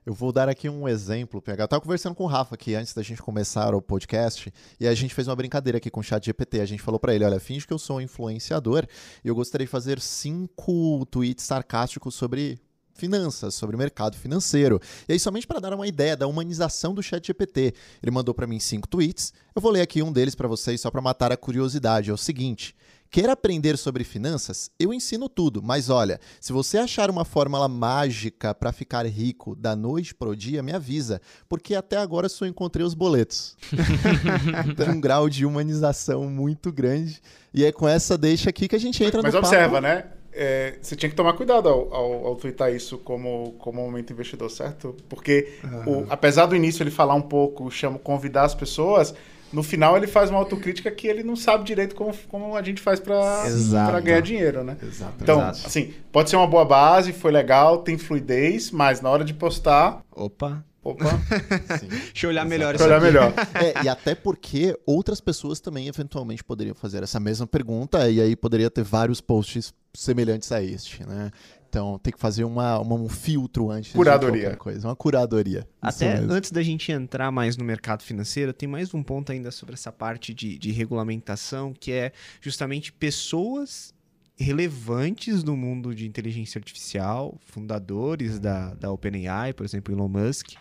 Speaker 2: Eu vou dar aqui um exemplo, PH. Eu tava conversando com o Rafa aqui antes da gente começar o podcast e a gente fez uma brincadeira aqui com o chat GPT. A gente falou para ele, olha, finge que eu sou um influenciador e eu gostaria de fazer cinco tweets sarcásticos sobre finanças, sobre mercado financeiro. E aí, somente para dar uma ideia da humanização do chat GPT, ele mandou para mim cinco tweets. Eu vou ler aqui um deles para vocês só para matar a curiosidade. É o seguinte: Quer aprender sobre finanças? Eu ensino tudo, mas olha, se você achar uma fórmula mágica para ficar rico da noite pro dia, me avisa, porque até agora só encontrei os boletos. Tem um grau de humanização muito grande. E é com essa deixa aqui que a gente entra
Speaker 3: mas,
Speaker 2: no
Speaker 3: Mas observa, né? É, você tinha que tomar cuidado ao, ao, ao twittar isso como, como momento investidor, certo? Porque, uhum. o, apesar do início ele falar um pouco, chamo convidar as pessoas, no final ele faz uma autocrítica que ele não sabe direito como, como a gente faz para ganhar dinheiro, né? Exato. Então, Exato. assim, pode ser uma boa base, foi legal, tem fluidez, mas na hora de postar.
Speaker 1: Opa!
Speaker 3: Opa!
Speaker 1: Deixa eu olhar Exato. melhor
Speaker 3: isso. olhar melhor.
Speaker 2: É, e até porque outras pessoas também eventualmente poderiam fazer essa mesma pergunta, e aí poderia ter vários posts semelhantes a este, né? Então tem que fazer uma, uma um filtro antes
Speaker 3: curadoria.
Speaker 2: de qualquer coisa, uma curadoria.
Speaker 1: Até antes da gente entrar mais no mercado financeiro, tem mais um ponto ainda sobre essa parte de, de regulamentação, que é justamente pessoas relevantes no mundo de inteligência artificial, fundadores da, da OpenAI, por exemplo, Elon Musk,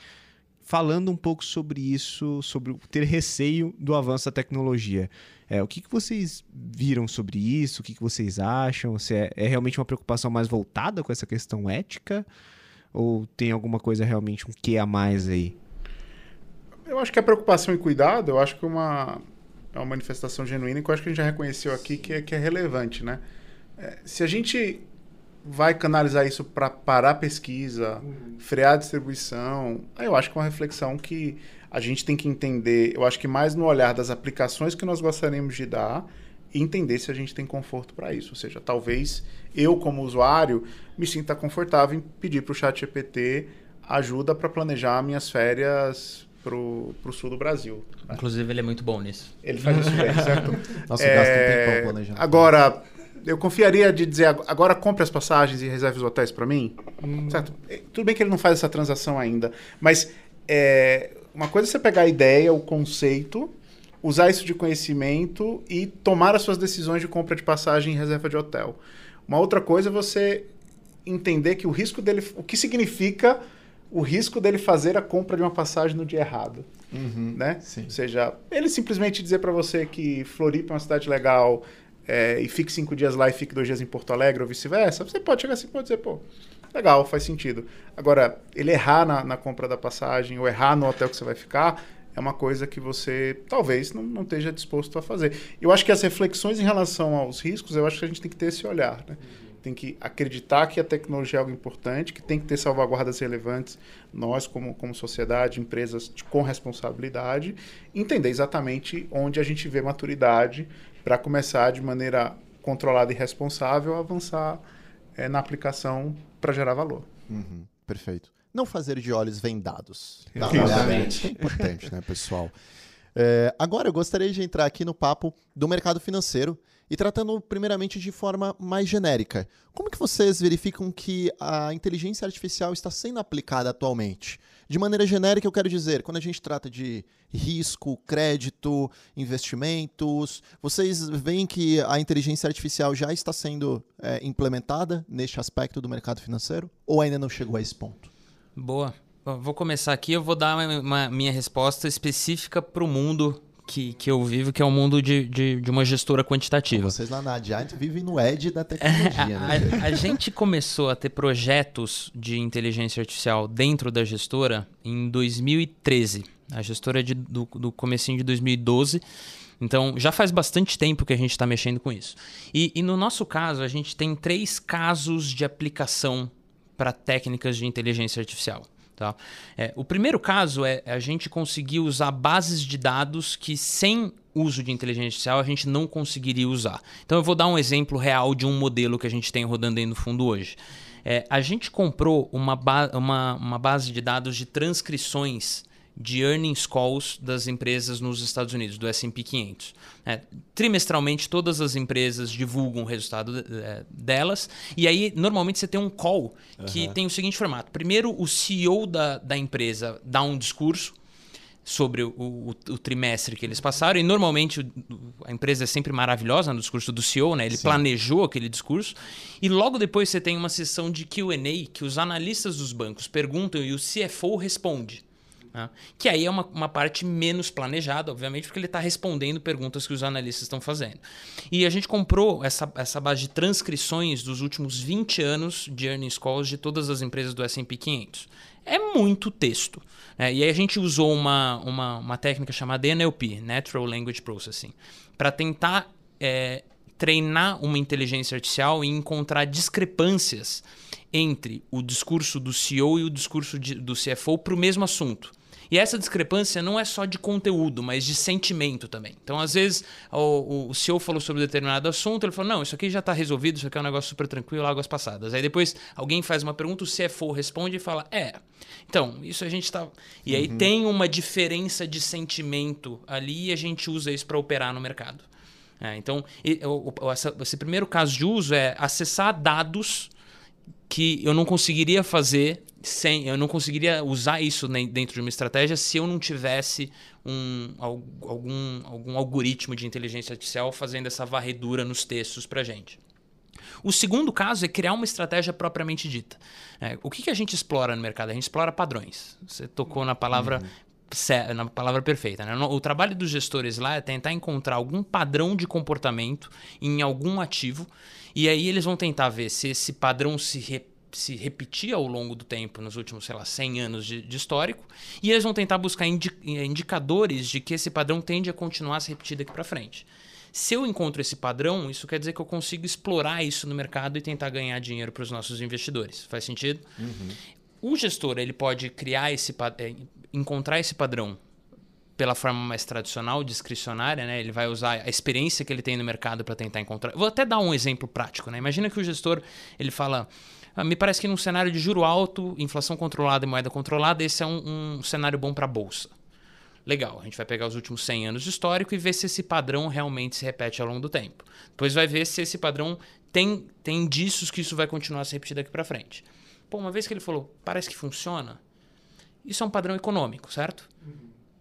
Speaker 1: falando um pouco sobre isso, sobre ter receio do avanço da tecnologia. É, o que, que vocês viram sobre isso? O que, que vocês acham? Se é, é realmente uma preocupação mais voltada com essa questão ética? Ou tem alguma coisa realmente um que a mais aí?
Speaker 3: Eu acho que a preocupação e cuidado, eu acho que é uma, é uma manifestação genuína que eu acho que a gente já reconheceu aqui que é, que é relevante, né? É, se a gente vai canalizar isso para parar a pesquisa, uhum. frear a distribuição, aí eu acho que é uma reflexão que a gente tem que entender, eu acho que mais no olhar das aplicações que nós gostaríamos de dar e entender se a gente tem conforto para isso. Ou seja, talvez eu, como usuário, me sinta confortável em pedir para o chat GPT ajuda para planejar minhas férias para o sul do Brasil.
Speaker 4: Né? Inclusive, ele é muito bom nisso.
Speaker 3: Ele faz isso bem, certo? Nossa, é... gasta um tempão planejando. Agora, eu confiaria de dizer agora compre as passagens e reserve os hotéis para mim, hum. certo? É, tudo bem que ele não faz essa transação ainda, mas é, uma coisa é você pegar a ideia, o conceito, usar isso de conhecimento e tomar as suas decisões de compra de passagem e reserva de hotel. Uma outra coisa é você entender que o risco dele, o que significa o risco dele fazer a compra de uma passagem no dia errado, uhum, né? Sim. Ou seja, ele simplesmente dizer para você que Floripa é uma cidade legal, é, e fique cinco dias lá e fique dois dias em Porto Alegre ou vice-versa, você pode chegar assim e pode dizer, pô, legal, faz sentido. Agora, ele errar na, na, compra da passagem ou errar no hotel que você vai ficar é uma coisa que você talvez não, não esteja disposto a fazer. Eu acho que as reflexões em relação aos riscos, eu acho que a gente tem que ter esse olhar, né? Tem que acreditar que a tecnologia é algo importante, que tem que ter salvaguardas relevantes, nós como, como sociedade, empresas de, com responsabilidade, entender exatamente onde a gente vê maturidade para começar de maneira controlada e responsável a avançar é, na aplicação para gerar valor.
Speaker 2: Uhum, perfeito. Não fazer de olhos vendados. Exatamente. É importante, né, pessoal? É, agora eu gostaria de entrar aqui no papo do mercado financeiro E tratando primeiramente de forma mais genérica, como que vocês verificam que a inteligência artificial está sendo aplicada atualmente? De maneira genérica, eu quero dizer, quando a gente trata de risco, crédito, investimentos, vocês veem que a inteligência artificial já está sendo é, implementada neste aspecto do mercado financeiro? Ou ainda não chegou a esse ponto?
Speaker 4: Boa. Vou começar aqui, eu vou dar uma, uma minha resposta específica para o mundo que, que eu vivo, que é o mundo de, de, de uma gestora quantitativa.
Speaker 2: Vocês lá na Adiant vivem no edge da tecnologia,
Speaker 4: né? A, a, gente começou a ter projetos de inteligência artificial dentro da gestora em 2013. A gestora é de, do, do comecinho de 2012. Então, já faz bastante tempo que a gente está mexendo com isso. E, e, no nosso caso, a gente tem três casos de aplicação para técnicas de inteligência artificial. Tá? É, o primeiro caso é a gente conseguir usar bases de dados que sem uso de inteligência artificial a gente não conseguiria usar. Então eu vou dar um exemplo real de um modelo que a gente tem rodando aí no fundo hoje. É, a gente comprou uma, ba uma, uma base de dados de transcrições de earnings calls das empresas nos Estados Unidos, do S&P 500. É, trimestralmente, todas as empresas divulgam o resultado é, delas, e aí, normalmente, você tem um call que uhum. tem o seguinte formato. Primeiro, o CEO da, da empresa dá um discurso sobre o, o, o, trimestre que eles passaram. E normalmente a empresa é sempre maravilhosa no discurso do CEO, né? Ele Sim. planejou aquele discurso. E logo depois você tem uma sessão de QA que os analistas dos bancos perguntam e o CFO responde. Né? Que aí é uma, uma parte menos planejada, obviamente, porque ele está respondendo perguntas que os analistas estão fazendo. E a gente comprou essa, essa base de transcrições dos últimos 20 anos de earnings calls de todas as empresas do S&P 500. É muito texto. Né? E aí a gente usou uma, uma, uma técnica chamada NLP, Natural Language Processing, para tentar é, treinar uma inteligência artificial e encontrar discrepâncias entre o discurso do CEO e o discurso de, do CFO para o mesmo assunto. E essa discrepância não é só de conteúdo, mas de sentimento também. Então, às vezes, o, o CEO falou sobre determinado assunto, ele falou: não, isso aqui já está resolvido, isso aqui é um negócio super tranquilo, águas passadas. Aí depois alguém faz uma pergunta, o CFO responde e fala: é. Então, isso a gente está. E aí uhum. tem uma diferença de sentimento ali e a gente usa isso para operar no mercado. É, então, esse primeiro caso de uso é acessar dados que eu não conseguiria fazer sem, eu não conseguiria usar isso dentro de uma estratégia se eu não tivesse um, algum, algum algoritmo de inteligência artificial fazendo essa varredura nos textos para gente. O segundo caso é criar uma estratégia propriamente dita. É, o que, que a gente explora no mercado? A gente explora padrões. Você tocou na palavra uhum. na palavra perfeita. Né? O trabalho dos gestores lá é tentar encontrar algum padrão de comportamento em algum ativo e aí eles vão tentar ver se esse padrão se repete se repetir ao longo do tempo, nos últimos, sei lá, 100 anos de, de histórico, e eles vão tentar buscar indi indicadores de que esse padrão tende a continuar a se repetir daqui para frente. Se eu encontro esse padrão, isso quer dizer que eu consigo explorar isso no mercado e tentar ganhar dinheiro para os nossos investidores. Faz sentido? Uhum. O gestor ele pode criar esse é, encontrar esse padrão pela forma mais tradicional, discricionária, né? Ele vai usar a experiência que ele tem no mercado para tentar encontrar. Vou até dar um exemplo prático, né? Imagina que o gestor ele fala me parece que num cenário de juro alto, inflação controlada e moeda controlada, esse é um, um cenário bom para a bolsa. Legal, a gente vai pegar os últimos 100 anos de histórico e ver se esse padrão realmente se repete ao longo do tempo. Depois vai ver se esse padrão tem, tem indícios que isso vai continuar a se repetir daqui para frente. Pô, uma vez que ele falou, parece que funciona, isso é um padrão econômico, certo?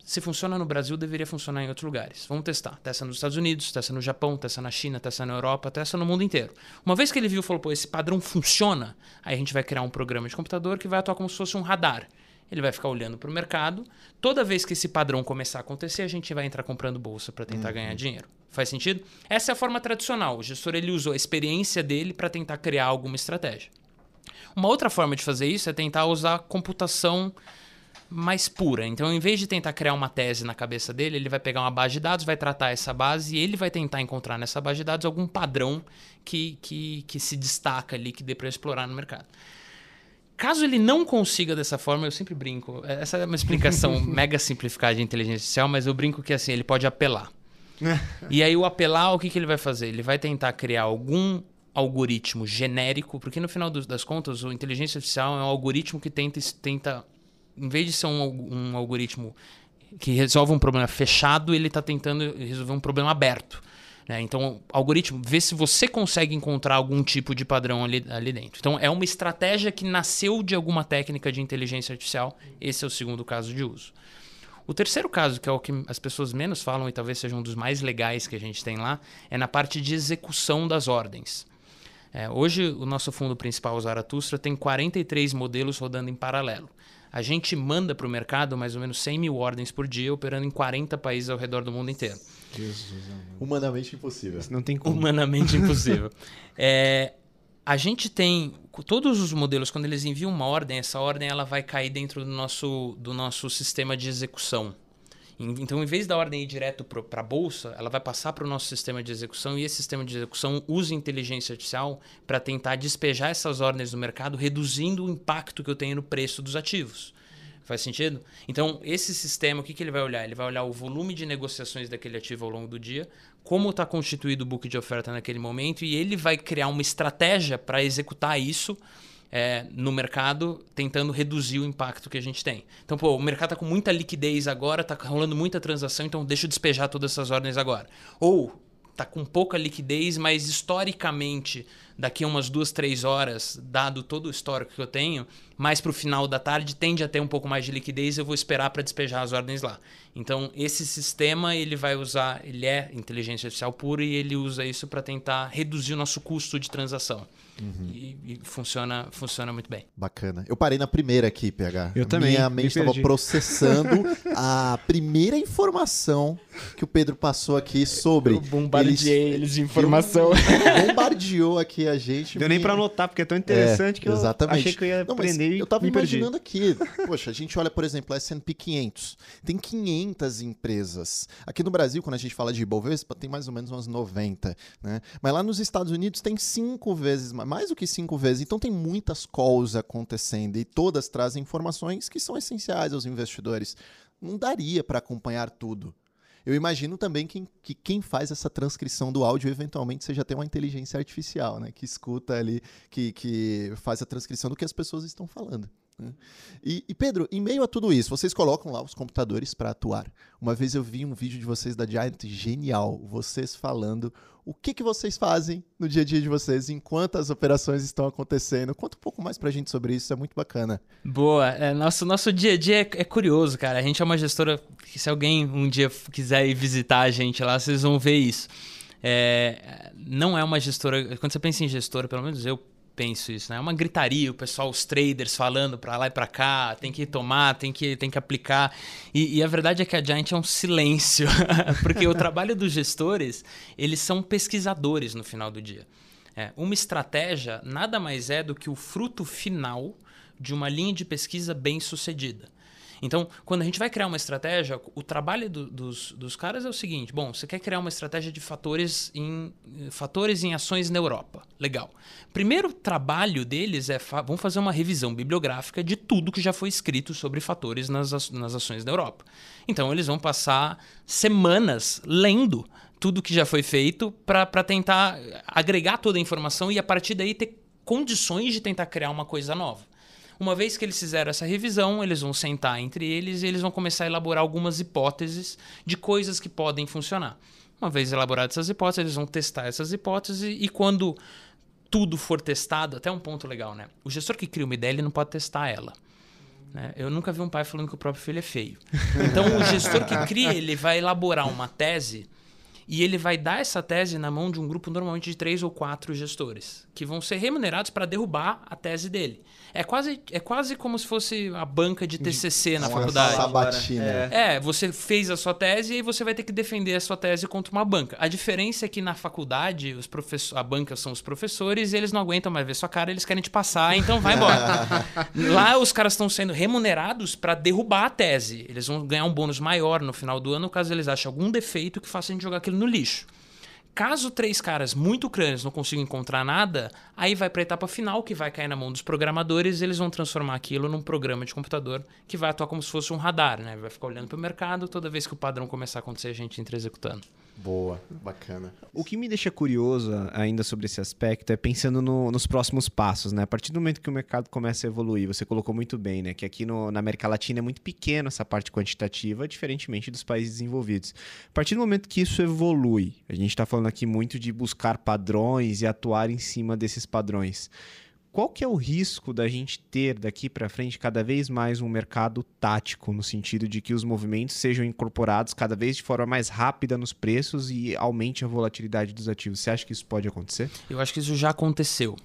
Speaker 4: Se funciona no Brasil, deveria funcionar em outros lugares. Vamos testar. Testa nos Estados Unidos, testa no Japão, testa na China, testa na Europa, testa no mundo inteiro. Uma vez que ele viu e falou, pô, esse padrão funciona, aí a gente vai criar um programa de computador que vai atuar como se fosse um radar. Ele vai ficar olhando para o mercado. Toda vez que esse padrão começar a acontecer, a gente vai entrar comprando bolsa para tentar uhum. ganhar dinheiro. Faz sentido? Essa é a forma tradicional. O gestor ele usou a experiência dele para tentar criar alguma estratégia. Uma outra forma de fazer isso é tentar usar computação mais pura. Então, em vez de tentar criar uma tese na cabeça dele, ele vai pegar uma base de dados, vai tratar essa base e ele vai tentar encontrar nessa base de dados algum padrão que, que, que se destaca ali, que dê para explorar no mercado. Caso ele não consiga dessa forma, eu sempre brinco. Essa é uma explicação mega simplificada de inteligência artificial, mas eu brinco que assim, ele pode apelar. e aí, o apelar, o que, que ele vai fazer? Ele vai tentar criar algum algoritmo genérico, porque no final das contas, o inteligência artificial é um algoritmo que tenta, tenta em vez de ser um, um algoritmo que resolve um problema fechado, ele está tentando resolver um problema aberto. Né? Então, algoritmo, vê se você consegue encontrar algum tipo de padrão ali, ali dentro. Então, é uma estratégia que nasceu de alguma técnica de inteligência artificial. Esse é o segundo caso de uso. O terceiro caso, que é o que as pessoas menos falam e talvez seja um dos mais legais que a gente tem lá, é na parte de execução das ordens. É, hoje, o nosso fundo principal, o Zaratustra, tem 43 modelos rodando em paralelo. A gente manda para o mercado mais ou menos 100 mil ordens por dia, operando em 40 países ao redor do mundo inteiro.
Speaker 2: Jesus, Humanamente impossível.
Speaker 1: Não tem como.
Speaker 4: Humanamente impossível. É, a gente tem todos os modelos quando eles enviam uma ordem, essa ordem ela vai cair dentro do nosso, do nosso sistema de execução. Então, em vez da ordem ir direto para a bolsa, ela vai passar para o nosso sistema de execução e esse sistema de execução usa inteligência artificial para tentar despejar essas ordens no mercado, reduzindo o impacto que eu tenho no preço dos ativos. Faz sentido? Então, esse sistema, o que, que ele vai olhar? Ele vai olhar o volume de negociações daquele ativo ao longo do dia, como está constituído o book de oferta naquele momento, e ele vai criar uma estratégia para executar isso é, no mercado, tentando reduzir o impacto que a gente tem. Então, pô, o mercado está com muita liquidez agora, está rolando muita transação, então deixa eu despejar todas essas ordens agora. Ou está com pouca liquidez, mas historicamente, daqui a umas duas, três horas, dado todo o histórico que eu tenho, mais para o final da tarde tende a ter um pouco mais de liquidez, eu vou esperar para despejar as ordens lá. Então, esse sistema ele vai usar, ele é inteligência artificial pura e ele usa isso para tentar reduzir o nosso custo de transação. Uhum. E, e, funciona, funciona muito bem.
Speaker 2: Bacana. Eu parei na primeira aqui, PH.
Speaker 1: Eu também.
Speaker 2: Minha mente estava processando a primeira informação que o Pedro passou aqui sobre. Eu
Speaker 1: bombardeei eles, eles de informação.
Speaker 2: Bombardeou aqui a gente.
Speaker 1: Deu me... nem para anotar, porque é tão interessante é, que eu exatamente. achei que eu ia Não, aprender e
Speaker 2: Eu tava imaginando aqui. Poxa, a gente olha, por exemplo, a S&P 500. Tem 500 empresas. Aqui no Brasil, quando a gente fala de Ibovespa, tem mais ou menos umas 90. Né? Mas lá nos Estados Unidos tem cinco vezes mais mais do que cinco vezes. Então tem muitas calls acontecendo e todas trazem informações que são essenciais aos investidores. Não daria para acompanhar tudo. Eu imagino também que, que, quem faz essa transcrição do áudio eventualmente seja até uma inteligência artificial, né? Que escuta ali, que, que faz a transcrição do que as pessoas estão falando. Né? E, e, Pedro, em meio a tudo isso, vocês colocam lá os computadores para atuar. Uma vez eu vi um vídeo de vocês da Giant genial, vocês falando o que, que vocês fazem no dia a dia de vocês enquanto as operações estão acontecendo. Conta um pouco mais para a gente sobre isso, é muito bacana.
Speaker 4: Boa, é, nosso, nosso dia a dia é, é, curioso, cara. A gente é uma gestora que se alguém um dia quiser ir visitar a gente lá, vocês vão ver isso. É, não é uma gestora. Quando você pensa em gestora, pelo menos eu penso isso, né? É uma gritaria, o pessoal, os traders falando para lá e para cá, tem que tomar, tem que, tem que aplicar. E, e, a verdade é que a Giant é um silêncio, porque o trabalho dos gestores, eles são pesquisadores no final do dia. É, uma estratégia nada mais é do que o fruto final de uma linha de pesquisa bem sucedida. Então, quando a gente vai criar uma estratégia, o trabalho do, dos, dos caras é o seguinte: bom, você quer criar uma estratégia de fatores em, fatores em ações na Europa. Legal. Primeiro trabalho deles é fa vão fazer uma revisão bibliográfica de tudo que já foi escrito sobre fatores nas, nas ações da Europa. Então, eles vão passar semanas lendo tudo que já foi feito para tentar agregar toda a informação e a partir daí ter condições de tentar criar uma coisa nova. Uma vez que eles fizeram essa revisão, eles vão sentar entre eles e eles vão começar a elaborar algumas hipóteses de coisas que podem funcionar. Uma vez elaboradas essas hipóteses, eles vão testar essas hipóteses e quando tudo for testado, até um ponto legal, né? O gestor que cria uma ideia, ele não pode testar ela. Né? Eu nunca vi um pai falando que o próprio filho é feio. Então, o gestor que cria, ele vai elaborar uma tese e ele vai dar essa tese na mão de um grupo normalmente de três ou quatro gestores, que vão ser remunerados para derrubar a tese dele. É quase, é quase como se fosse a banca de TCC na faculdade.
Speaker 2: Sabatina.
Speaker 4: É. é, você fez a sua tese e aí você vai ter que defender a sua tese contra uma banca. A diferença é que na faculdade, os a banca são os professores e eles não aguentam mais ver sua cara, eles querem te passar, então vai embora. Lá os caras estão sendo remunerados para derrubar a tese. Eles vão ganhar um bônus maior no final do ano caso eles achem algum defeito que faça a gente jogar aquilo no lixo. Caso três caras muito crânios não consigam encontrar nada, aí vai para a etapa final, que vai cair na mão dos programadores, e eles vão transformar aquilo num programa de computador que vai atuar como se fosse um radar, né? Vai ficar olhando para o mercado, toda vez que o padrão começar a acontecer, a gente entra executando.
Speaker 2: Boa, bacana.
Speaker 1: O que me deixa curioso ainda sobre esse aspecto é pensando no, nos próximos passos, né? A partir do momento que o mercado começa a evoluir, você colocou muito bem, né? Que aqui no, na América Latina é muito pequeno essa parte quantitativa, diferentemente dos países desenvolvidos. A partir do momento que isso evolui, a gente está falando aqui muito de buscar padrões e atuar em cima desses padrões. Qual que é o risco da gente ter daqui para frente cada vez mais um mercado tático, no sentido de que os movimentos sejam incorporados cada vez de forma mais rápida nos preços e aumente a volatilidade dos ativos? Você acha que isso pode acontecer?
Speaker 4: Eu acho que isso já aconteceu.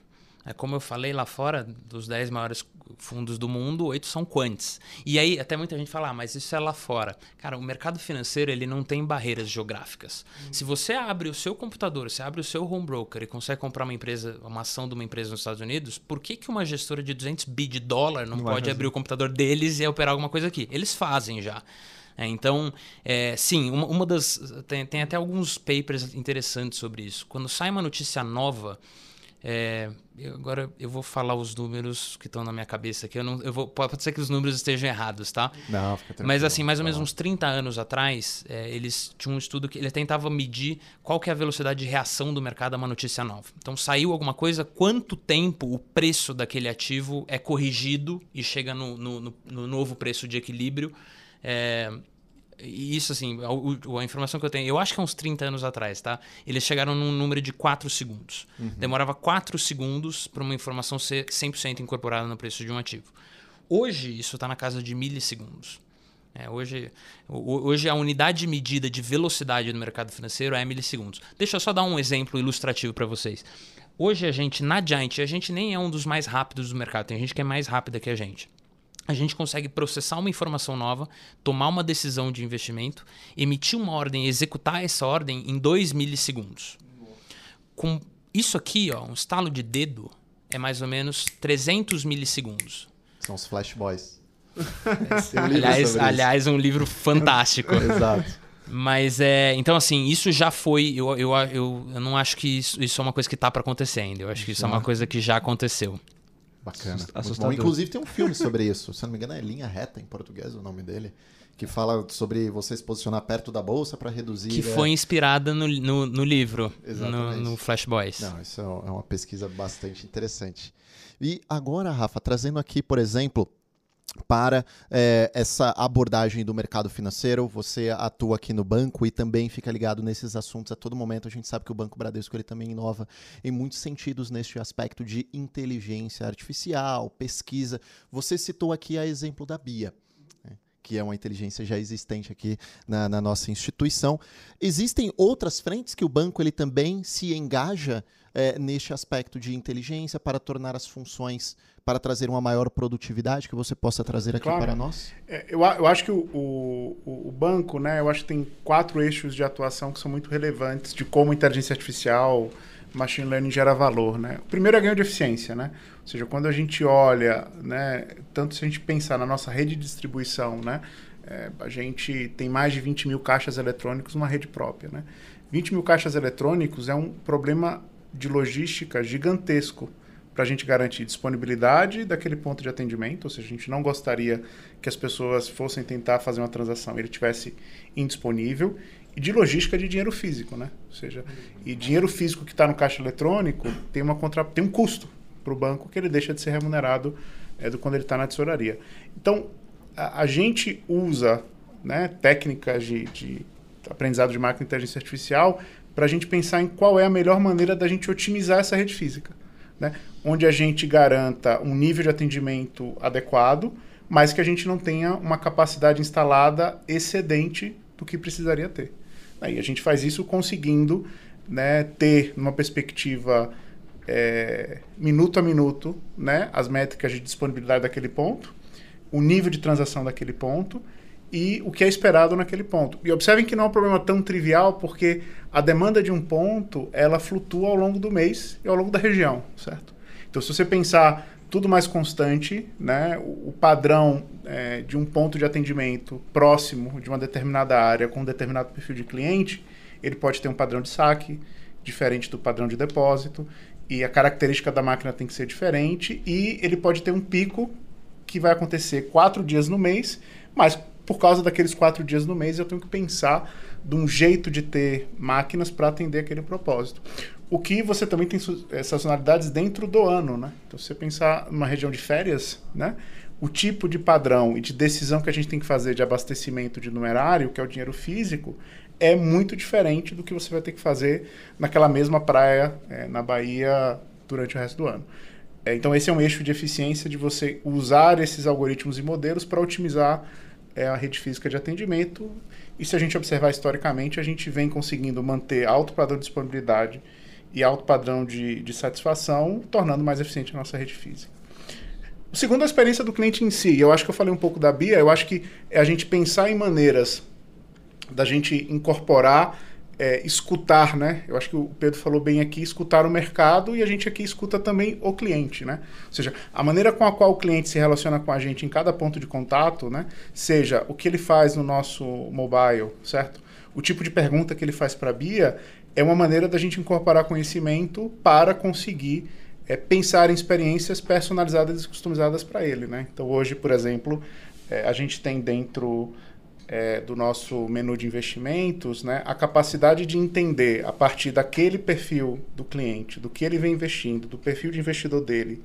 Speaker 4: É como eu falei lá fora, dos 10 maiores fundos do mundo, oito são quants. E aí, até muita gente fala, ah, mas isso é lá fora. Cara, o mercado financeiro, ele não tem barreiras geográficas. Uhum. Se você abre o seu computador, você abre o seu home broker e consegue comprar uma empresa, uma ação de uma empresa nos Estados Unidos, por que, que uma gestora de 200 bi de dólar não, não pode abrir o computador deles e operar alguma coisa aqui? Eles fazem já. É, então, é, sim, uma, uma das. Tem, tem até alguns papers interessantes sobre isso. Quando sai uma notícia nova é, eu, agora eu vou falar os números que estão na minha cabeça aqui. Eu não, eu vou, pode ser que os números estejam errados, tá?
Speaker 2: Não, fica
Speaker 4: Mas assim, mais ou menos uns 30 anos atrás, é, eles tinham um estudo que ele tentava medir qual que é a velocidade de reação do mercado a uma notícia nova. Então saiu alguma coisa, quanto tempo o preço daquele ativo é corrigido e chega no, no, no, no novo preço de equilíbrio. É, isso, assim, a, a, informação que eu tenho, eu acho que é uns 30 anos atrás, tá? Eles chegaram num número de 4 segundos. Uhum. Demorava 4 segundos para uma informação ser 100% incorporada no preço de um ativo. Hoje, isso está na casa de milissegundos. É, hoje, hoje, a unidade de medida de velocidade no mercado financeiro é milissegundos. Deixa eu só dar um exemplo ilustrativo para vocês. Hoje, a gente, na Giant, a gente nem é um dos mais rápidos do mercado. Tem gente que é mais rápida que a gente a gente consegue processar uma informação nova, tomar uma decisão de investimento, emitir uma ordem, executar essa ordem em 2 milissegundos. Com isso aqui, ó, um estalo de dedo, é mais ou menos 300 milissegundos.
Speaker 2: São os flash boys.
Speaker 4: É, aliás, aliás, um livro fantástico.
Speaker 2: Exato.
Speaker 4: Mas é. Então, assim, isso já foi. Eu, eu, eu, eu não acho que isso, isso é uma coisa que está para acontecer ainda. Eu acho que isso é uma coisa que já aconteceu.
Speaker 2: Bacana. Assustador. Inclusive tem um filme sobre isso. Se não me engano, é Linha Reta em português o nome dele. Que fala sobre você se posicionar perto da bolsa para reduzir.
Speaker 4: Que é... foi inspirada no, no, no livro, no, no, Flash Boys.
Speaker 2: Não, isso é, é uma pesquisa bastante interessante. E agora, Rafa, trazendo aqui, por exemplo, para é, essa abordagem do mercado financeiro. Você atua aqui no banco e também fica ligado nesses assuntos a todo momento. A gente sabe que o Banco Bradesco ele também inova em muitos sentidos neste aspecto de inteligência artificial, pesquisa. Você citou aqui a exemplo da Bia né, que é uma inteligência já existente aqui na, na, nossa instituição. Existem outras frentes que o banco ele também se engaja é, neste aspecto de inteligência para tornar as funções, para trazer uma maior produtividade que você possa trazer aqui claro. para nós?
Speaker 3: É, eu, eu acho que o, o, o, banco, né, eu acho que tem quatro eixos de atuação que são muito relevantes de como inteligência artificial, machine learning gera valor, né? O primeiro é ganho de eficiência, né? Ou seja, quando a gente olha, né, tanto se a gente pensar na nossa rede de distribuição, né, é, a gente tem mais de 20 mil caixas eletrônicos numa rede própria, né? 20 mil caixas eletrônicos é um problema de logística gigantesco para a gente garantir disponibilidade daquele ponto de atendimento, ou seja, a gente não gostaria que as pessoas fossem tentar fazer uma transação e ele tivesse indisponível, e de logística de dinheiro físico, né? Ou seja, e dinheiro físico que está no caixa eletrônico tem, uma contra... tem um custo para o banco que ele deixa de ser remunerado é, do quando ele está na tesouraria. Então, a, a, gente usa né, técnicas de, de aprendizado de máquina e inteligência artificial para a gente pensar em qual é a melhor maneira da gente otimizar essa rede física. Né? Onde a gente garanta um nível de atendimento adequado, mas que a gente não tenha uma capacidade instalada excedente do que precisaria ter. Aí a gente faz isso conseguindo né, ter, numa perspectiva é, minuto a minuto, né, as métricas de disponibilidade daquele ponto, o nível de transação daquele ponto e o que é esperado naquele ponto. E observem que não é um problema tão trivial, porque a demanda de um ponto, ela flutua ao longo do mês e ao longo da região, certo? Então, se você pensar tudo mais constante, né, o, padrão é, de um ponto de atendimento próximo de uma determinada área com um determinado perfil de cliente, ele pode ter um padrão de saque diferente do padrão de depósito e a característica da máquina tem que ser diferente e ele pode ter um pico que vai acontecer quatro dias no mês, mas por causa daqueles quatro dias no mês, eu tenho que pensar de um jeito de ter máquinas para atender aquele propósito. O que você também tem sazonalidades dentro do ano, né? Então, se você pensar numa região de férias, né? o tipo de padrão e de decisão que a gente tem que fazer de abastecimento de numerário, que é o dinheiro físico, é muito diferente do que você vai ter que fazer naquela mesma praia é, na Bahia durante o resto do ano. É, então, esse é um eixo de eficiência de você usar esses algoritmos e modelos para otimizar é, a rede física de atendimento. E se a gente observar historicamente, a gente vem conseguindo manter alto padrão de disponibilidade e alto padrão de, de satisfação, tornando mais eficiente a nossa rede física. Segundo a experiência do cliente em si. Eu acho que eu falei um pouco da Bia, eu acho que é a gente pensar em maneiras da gente incorporar, é, escutar, né? Eu acho que o Pedro falou bem aqui, escutar o mercado e a gente aqui escuta também o cliente, né? Ou seja, a maneira com a qual o cliente se relaciona com a gente em cada ponto de contato, né? Seja o que ele faz no nosso mobile, certo? O tipo de pergunta que ele faz para a Bia é uma maneira da gente incorporar conhecimento para conseguir é, pensar em experiências personalizadas e customizadas para ele. Né? Então, hoje, por exemplo, é, a gente tem dentro é, do nosso menu de investimentos né, a capacidade de entender, a partir daquele perfil do cliente, do que ele vem investindo, do perfil de investidor dele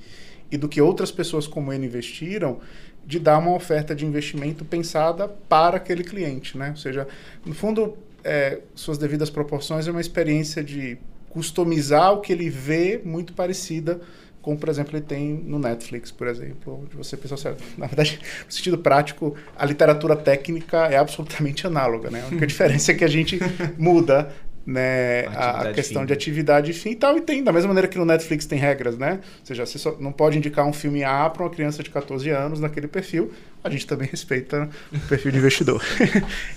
Speaker 3: e do que outras pessoas como ele investiram, de dar uma oferta de investimento pensada para aquele cliente. Né? Ou seja, no fundo, é, suas devidas proporções, é uma experiência de customizar o que ele vê muito parecida com, por exemplo, ele tem no Netflix, por exemplo, onde você pensa, certo, na verdade, no sentido prático, a literatura técnica é absolutamente análoga, né? A única diferença é que a gente muda né, a, a questão fim. de atividade fim e tal, e tem, da mesma maneira que no Netflix tem regras, né? Ou seja, você só não pode indicar um filme A para uma criança de 14 anos naquele perfil, a gente também respeita o perfil de investidor.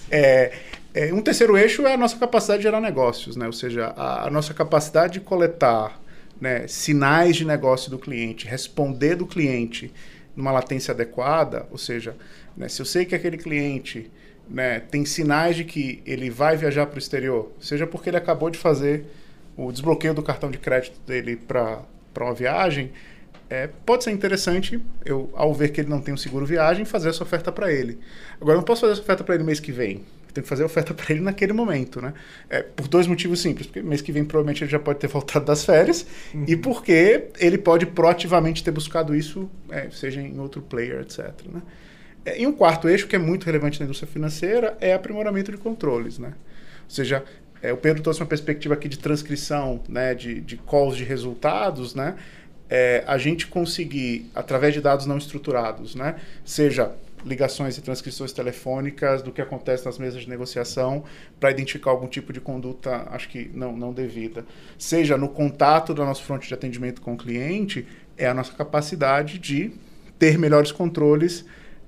Speaker 3: é, é, um terceiro eixo é a nossa capacidade de gerar negócios, né? ou seja, a, a nossa capacidade de coletar né, sinais de negócio do cliente, responder do cliente numa latência adequada, ou seja, né, se eu sei que aquele cliente né, tem sinais de que ele vai viajar para o exterior, seja porque ele acabou de fazer o desbloqueio do cartão de crédito dele para uma viagem, é, pode ser interessante eu, ao ver que ele não tem um seguro viagem, fazer essa oferta para ele. Agora, eu não posso fazer essa oferta para ele mês que vem tem que fazer a oferta para ele naquele momento, né? É, por dois motivos simples. Porque mês que vem provavelmente ele já pode ter voltado das férias uhum. e porque ele pode proativamente ter buscado isso, é, seja em outro player, etc. Né? É, e um quarto eixo que é muito relevante na indústria financeira é aprimoramento de controles, né? Ou seja, é, o Pedro trouxe uma perspectiva aqui de transcrição, né, de, de calls de resultados, né? É, a gente conseguir, através de dados não estruturados, né, seja ligações e transcrições telefônicas do que acontece nas mesas de negociação para identificar algum tipo de conduta, acho que não, não devida. Seja no contato da nossa fronte de atendimento com o cliente, é a nossa capacidade de ter melhores controles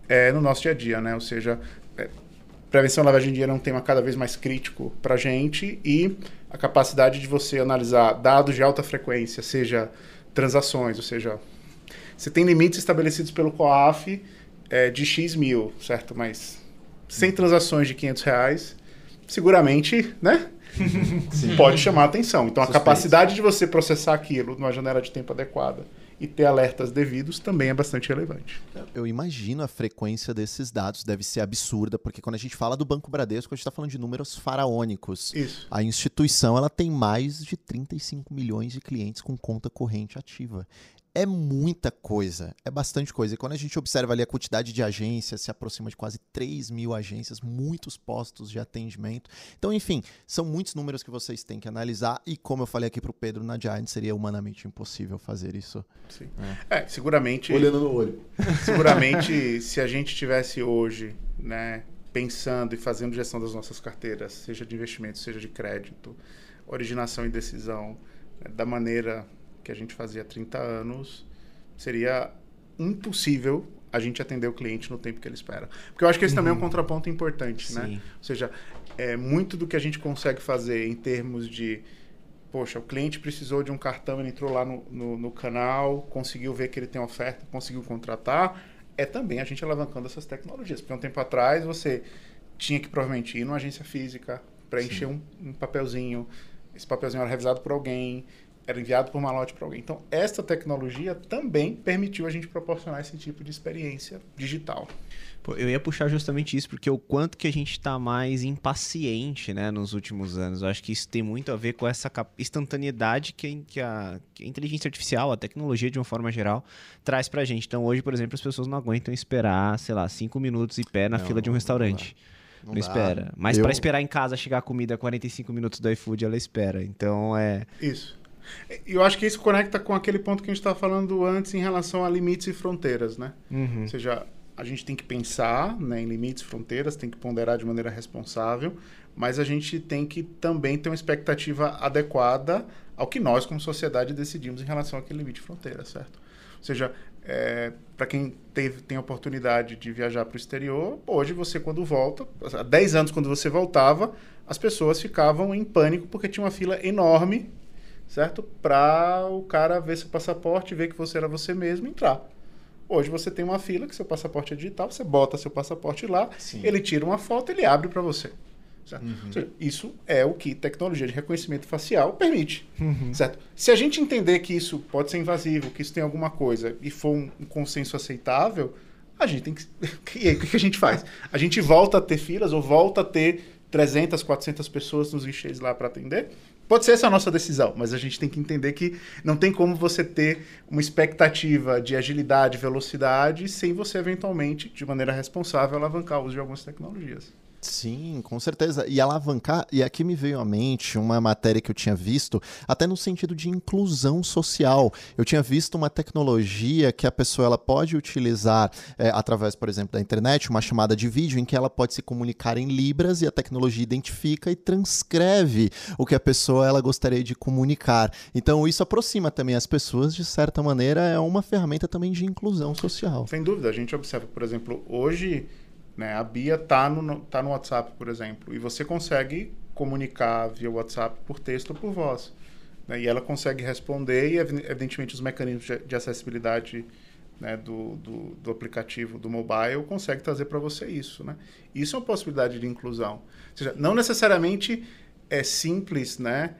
Speaker 3: é, no nosso dia a dia, né? Ou seja, é, prevenção lavagem de dinheiro é um tema cada vez mais crítico para a gente e a capacidade de você analisar dados de alta frequência, seja transações, ou seja, você tem limites estabelecidos pelo COAF é, de X mil, certo? Mas 100 transações de 500 reais, seguramente, né? Pode chamar atenção. Então, Suspeito. a capacidade de você processar aquilo numa janela de tempo adequada e ter alertas devidos também é bastante relevante.
Speaker 2: Eu imagino a frequência desses dados deve ser absurda, porque quando a gente fala do Banco Bradesco, a gente está falando de números faraônicos.
Speaker 3: Isso.
Speaker 2: A instituição ela tem mais de 35 milhões de clientes com conta corrente ativa é muita coisa, é bastante coisa. E quando a gente observa ali a quantidade de agências, se aproxima de quase 3 mil agências, muitos postos de atendimento. Então, enfim, são muitos números que vocês têm que analisar. E como eu falei aqui para o Pedro na Giant, seria humanamente impossível fazer isso.
Speaker 3: Sim. É. é, seguramente.
Speaker 2: Olhando no olho.
Speaker 3: Seguramente, se a gente tivesse hoje, né, pensando e fazendo gestão das nossas carteiras, seja de investimento, seja de crédito, originação e decisão, né, da maneira que a gente fazia há 30 anos, seria impossível a gente atender o cliente no tempo que ele espera. Porque eu acho que esse uhum. também é um uhum. contraponto importante, né? Sim. né? Ou seja, é muito do que a gente consegue fazer em termos de poxa, o cliente precisou de um cartão, ele entrou lá no, no, no, canal, conseguiu ver que ele tem oferta, conseguiu contratar, é também a gente alavancando essas tecnologias. Porque um tempo atrás você tinha que provavelmente ir numa agência física, preencher um, um, papelzinho, esse papelzinho era revisado por alguém, era enviado por malote para alguém. Então, esta tecnologia também permitiu a gente proporcionar esse tipo de experiência digital.
Speaker 1: Pô, eu ia puxar justamente isso, porque o quanto que a gente está mais impaciente né, nos últimos anos. Eu acho que isso tem muito a ver com essa instantaneidade que, que, a, que a inteligência artificial, a tecnologia de uma forma geral, traz pra gente. Então hoje, por exemplo, as pessoas não aguentam esperar, sei lá, cinco minutos em pé na não, fila de um restaurante. Não, não espera. Mas eu... para esperar em casa chegar a comida 45 minutos do iFood, ela espera. Então é.
Speaker 3: Isso. Eu acho que isso conecta com aquele ponto que a gente estava falando antes em relação a limites e fronteiras, né?
Speaker 1: Uhum.
Speaker 3: Ou seja, a gente tem que pensar né, em limites, fronteiras, tem que ponderar de maneira responsável, mas a gente tem que também ter uma expectativa adequada ao que nós, como sociedade, decidimos em relação àquele limite fronteira, certo? Ou seja, é, para quem teve, tem a oportunidade de viajar para o exterior, hoje você, quando volta, há 10 anos, quando você voltava, as pessoas ficavam em pânico porque tinha uma fila enorme, certo? Para o cara ver seu passaporte, ver que você era você mesmo e entrar. Hoje você tem uma fila que seu passaporte é digital, você bota seu passaporte lá, Sim. ele tira uma foto, ele abre para você. Uhum. Seja, isso é o que tecnologia de reconhecimento facial permite. Uhum. Certo? Se a gente entender que isso pode ser invasivo, que isso tem alguma coisa e for um, um consenso aceitável, a gente tem que. E aí, o que a gente faz? A gente volta a ter filas ou volta a ter 300, 400 pessoas nos guichês lá para atender? Pode ser essa a nossa decisão, mas a gente tem que entender que não tem como você ter uma expectativa de agilidade, velocidade, sem você eventualmente, de maneira responsável, alavancar o uso de algumas tecnologias.
Speaker 2: Sim, com certeza. E alavancar, e aqui me veio à mente uma matéria que eu tinha visto, até no sentido de inclusão social. Eu tinha visto uma tecnologia que a pessoa ela pode utilizar é, através, por exemplo, da internet, uma chamada de vídeo em que ela pode se comunicar em libras e a tecnologia identifica e transcreve o que a pessoa ela gostaria de comunicar. Então isso aproxima também as pessoas, de certa maneira, é uma ferramenta também de inclusão social.
Speaker 3: Sem dúvida, a gente observa, por exemplo, hoje né? A Bia tá no, tá no WhatsApp, por exemplo, e você consegue comunicar via WhatsApp por texto ou por voz. Né? E ela consegue responder e, evidentemente, os mecanismos de, de acessibilidade né, do, do, do, aplicativo do mobile consegue trazer para você isso. Né? Isso é uma possibilidade de inclusão. Ou seja, não necessariamente é simples, né?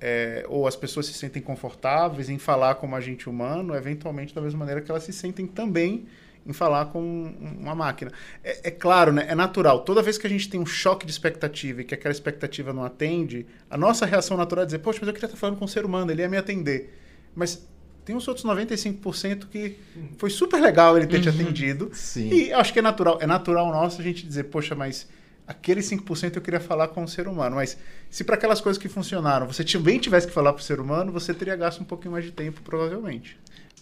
Speaker 3: É, ou as pessoas se sentem confortáveis em falar como agente humano, eventualmente da mesma maneira que elas se sentem também em falar com uma máquina. É, é, claro, né? É natural. Toda vez que a gente tem um choque de expectativa e que aquela expectativa não atende, a nossa reação natural é dizer, poxa, mas eu queria estar falando com um ser humano, ele ia me atender. Mas tem os outros 95% que foi super legal ele ter uhum. te atendido.
Speaker 2: Sim.
Speaker 3: E acho que é natural. É natural nosso a gente dizer, poxa, mas aquele 5% eu queria falar com um ser humano. Mas se para aquelas coisas que funcionaram você também tivesse que falar para o ser humano, você teria gasto um pouquinho mais de tempo, provavelmente.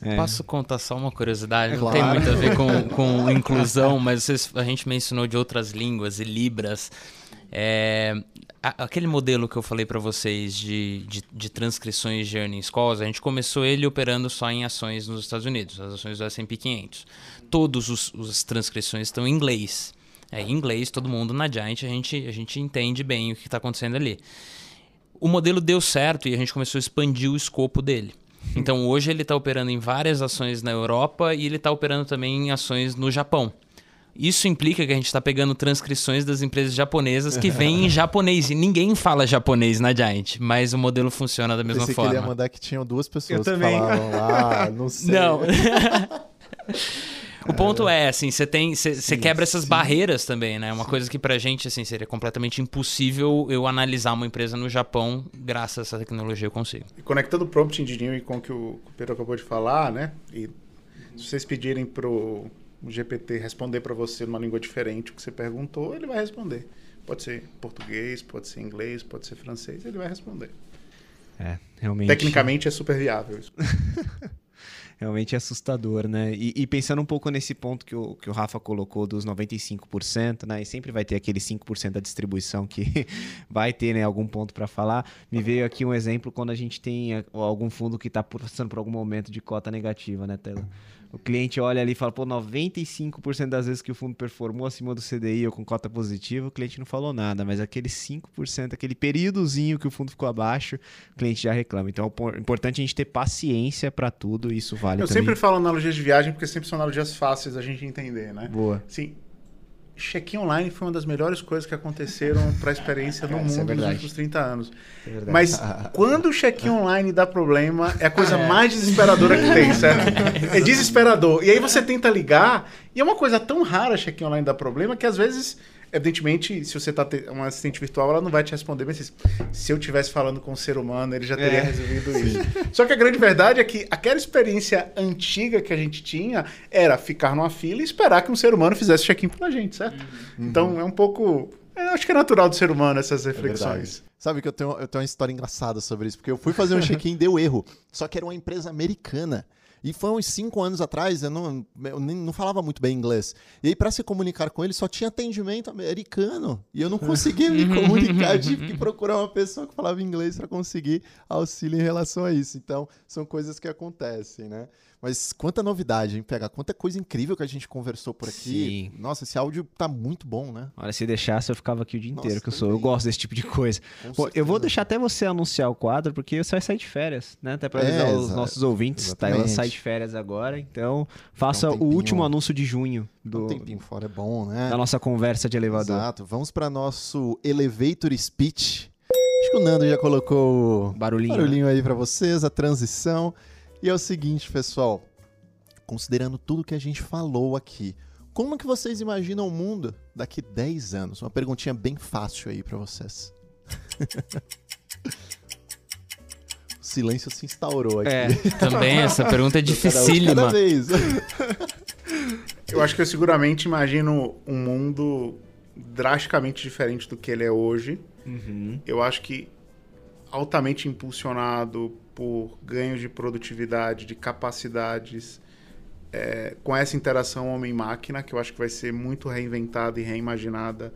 Speaker 4: É. Posso contar só uma curiosidade? É não claro. tem muito a ver com, com inclusão, mas vocês, a gente mencionou de outras línguas e libras. É, aquele modelo que eu falei para vocês de, de, de, transcrições de earnings calls, a gente começou ele operando só em ações nos Estados Unidos, as ações do S&P 500. Todas as transcrições estão em inglês. É, em inglês, todo mundo na Giant, a gente, a gente entende bem o que está acontecendo ali. O modelo deu certo e a gente começou a expandir o escopo dele. Então hoje ele está operando em várias ações na Europa e ele está operando também em ações no Japão. Isso implica que a gente está pegando transcrições das empresas japonesas que vêm em japonês. E ninguém fala japonês na Giant, mas o modelo funciona da mesma
Speaker 2: Pensei
Speaker 4: forma.
Speaker 2: Eu queria mandar que tinham duas pessoas que falavam lá, não sei.
Speaker 4: Não. O ponto é, assim, você tem. Você quebra essas sim. barreiras também, né? Uma sim. coisa que pra gente, assim, seria completamente impossível eu analisar uma empresa no Japão, graças a essa tecnologia eu consigo.
Speaker 3: E conectando o prompt engineering com o que o Pedro acabou de falar, né? E se vocês pedirem pro GPT responder para você numa língua diferente o que você perguntou, ele vai responder. Pode ser português, pode ser inglês, pode ser francês, ele vai responder.
Speaker 1: É, realmente.
Speaker 3: Tecnicamente é super viável isso.
Speaker 1: realmente é assustador, né? E, e, pensando um pouco nesse ponto que o, que o Rafa colocou dos 95%, né? E sempre vai ter aquele 5% da distribuição que vai ter, né, algum ponto para falar. Me veio aqui um exemplo quando a gente tem eh, algum fundo que está passando por algum momento de cota negativa, né, Tela? O cliente olha ali e fala, pô, 95% das vezes que o fundo performou acima do CDI ou com cota positiva, o cliente não falou nada, mas aquele 5%, aquele períodozinho que o fundo ficou abaixo, o cliente já reclama. Então é importante a gente ter paciência para tudo, e isso vale
Speaker 3: Eu
Speaker 1: também.
Speaker 3: sempre falo analogias de viagem porque sempre são analogias fáceis a gente entender, né?
Speaker 1: Boa.
Speaker 3: Sim. Check-in online foi uma das melhores coisas que aconteceram para a experiência no
Speaker 1: isso é
Speaker 3: mundo nos
Speaker 1: verdade.
Speaker 3: últimos 30 anos.
Speaker 1: É.
Speaker 3: Mas quando o check-in online dá problema, é a coisa mais desesperadora que tem, certo? É desesperador. E aí você tenta ligar, e é uma coisa tão rara check-in online dar problema que às vezes, evidentemente, se você tá te... uma assistente virtual, ela não vai te responder, mas se eu estivesse falando com um ser humano, ele já teria
Speaker 1: É.
Speaker 3: resolvido isso. Só que a grande verdade é que aquela experiência antiga que a gente tinha era ficar numa fila e esperar que um ser humano fizesse check-in pela gente, certo? Então é um pouco. Eu acho que é natural do ser humano essas
Speaker 2: É
Speaker 3: reflexões.
Speaker 2: verdade. Sabe que eu tenho, eu tenho uma história engraçada sobre isso, porque eu fui fazer um check-in, deu erro. Só que era uma empresa americana. E foi uns cinco anos atrás, eu não, eu não falava muito bem inglês. E aí, para se comunicar com ele, só tinha atendimento americano. E eu não conseguia me comunicar, tive que procurar uma pessoa que falava inglês para conseguir auxílio em relação a isso. Então, são coisas que acontecem, né? Mas quanta novidade, hein? Pega, quanta coisa incrível que a gente conversou por aqui. Nossa, esse áudio tá muito bom, né?
Speaker 1: Olha, se deixasse, eu ficava aqui o dia
Speaker 2: Nossa,
Speaker 1: inteiro, que eu sou. Eu gosto desse tipo de coisa. Pô, eu vou deixar até você anunciar o quadro, porque você vai sair de férias, né? Até pra
Speaker 2: É,
Speaker 1: avisar os
Speaker 2: exa-
Speaker 1: nossos ouvintes.
Speaker 2: exatamente.
Speaker 1: Tailã sai de férias agora, então faça
Speaker 2: um
Speaker 1: o último anúncio de junho
Speaker 2: Um
Speaker 1: do,
Speaker 2: tempinho fora é bom, né?
Speaker 1: da nossa conversa de elevador.
Speaker 2: Exato. Vamos para nosso elevator speech. Acho que o Nando já colocou o
Speaker 1: Barulhinho. né?
Speaker 2: barulhinho aí para vocês, a transição. E é o seguinte, pessoal, considerando tudo que a gente falou aqui, como que vocês imaginam o mundo daqui 10 anos? Uma perguntinha bem fácil aí para vocês. o silêncio se instaurou aqui.
Speaker 1: É,
Speaker 4: Também essa pergunta é dificílima.
Speaker 2: Cada vez.
Speaker 3: Eu acho que eu seguramente imagino um mundo drasticamente diferente do que ele é hoje.
Speaker 1: Uhum.
Speaker 3: Eu acho que altamente impulsionado por ganhos de produtividade, de capacidades, é, com essa interação homem-máquina, que eu acho que vai ser muito reinventada e reimaginada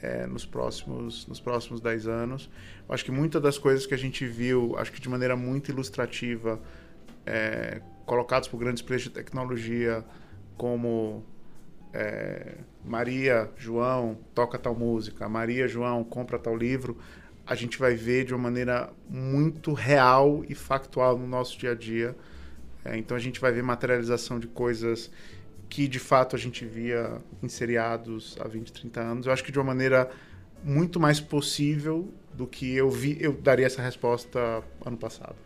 Speaker 3: é, nos, próximos, nos próximos 10 anos. Eu acho que muitas das coisas que a gente viu, acho que de maneira muito ilustrativa, é, colocados por grandes players de tecnologia, como é, Maria, João, toca tal música, Maria, João, compra tal livro, a gente vai ver de uma maneira muito real e factual no nosso dia a dia. É, então a gente vai ver materialização de coisas que de fato a gente via em seriados há 20, 30 anos. Eu acho que de uma maneira muito mais possível do que eu vi, eu daria essa resposta ano passado.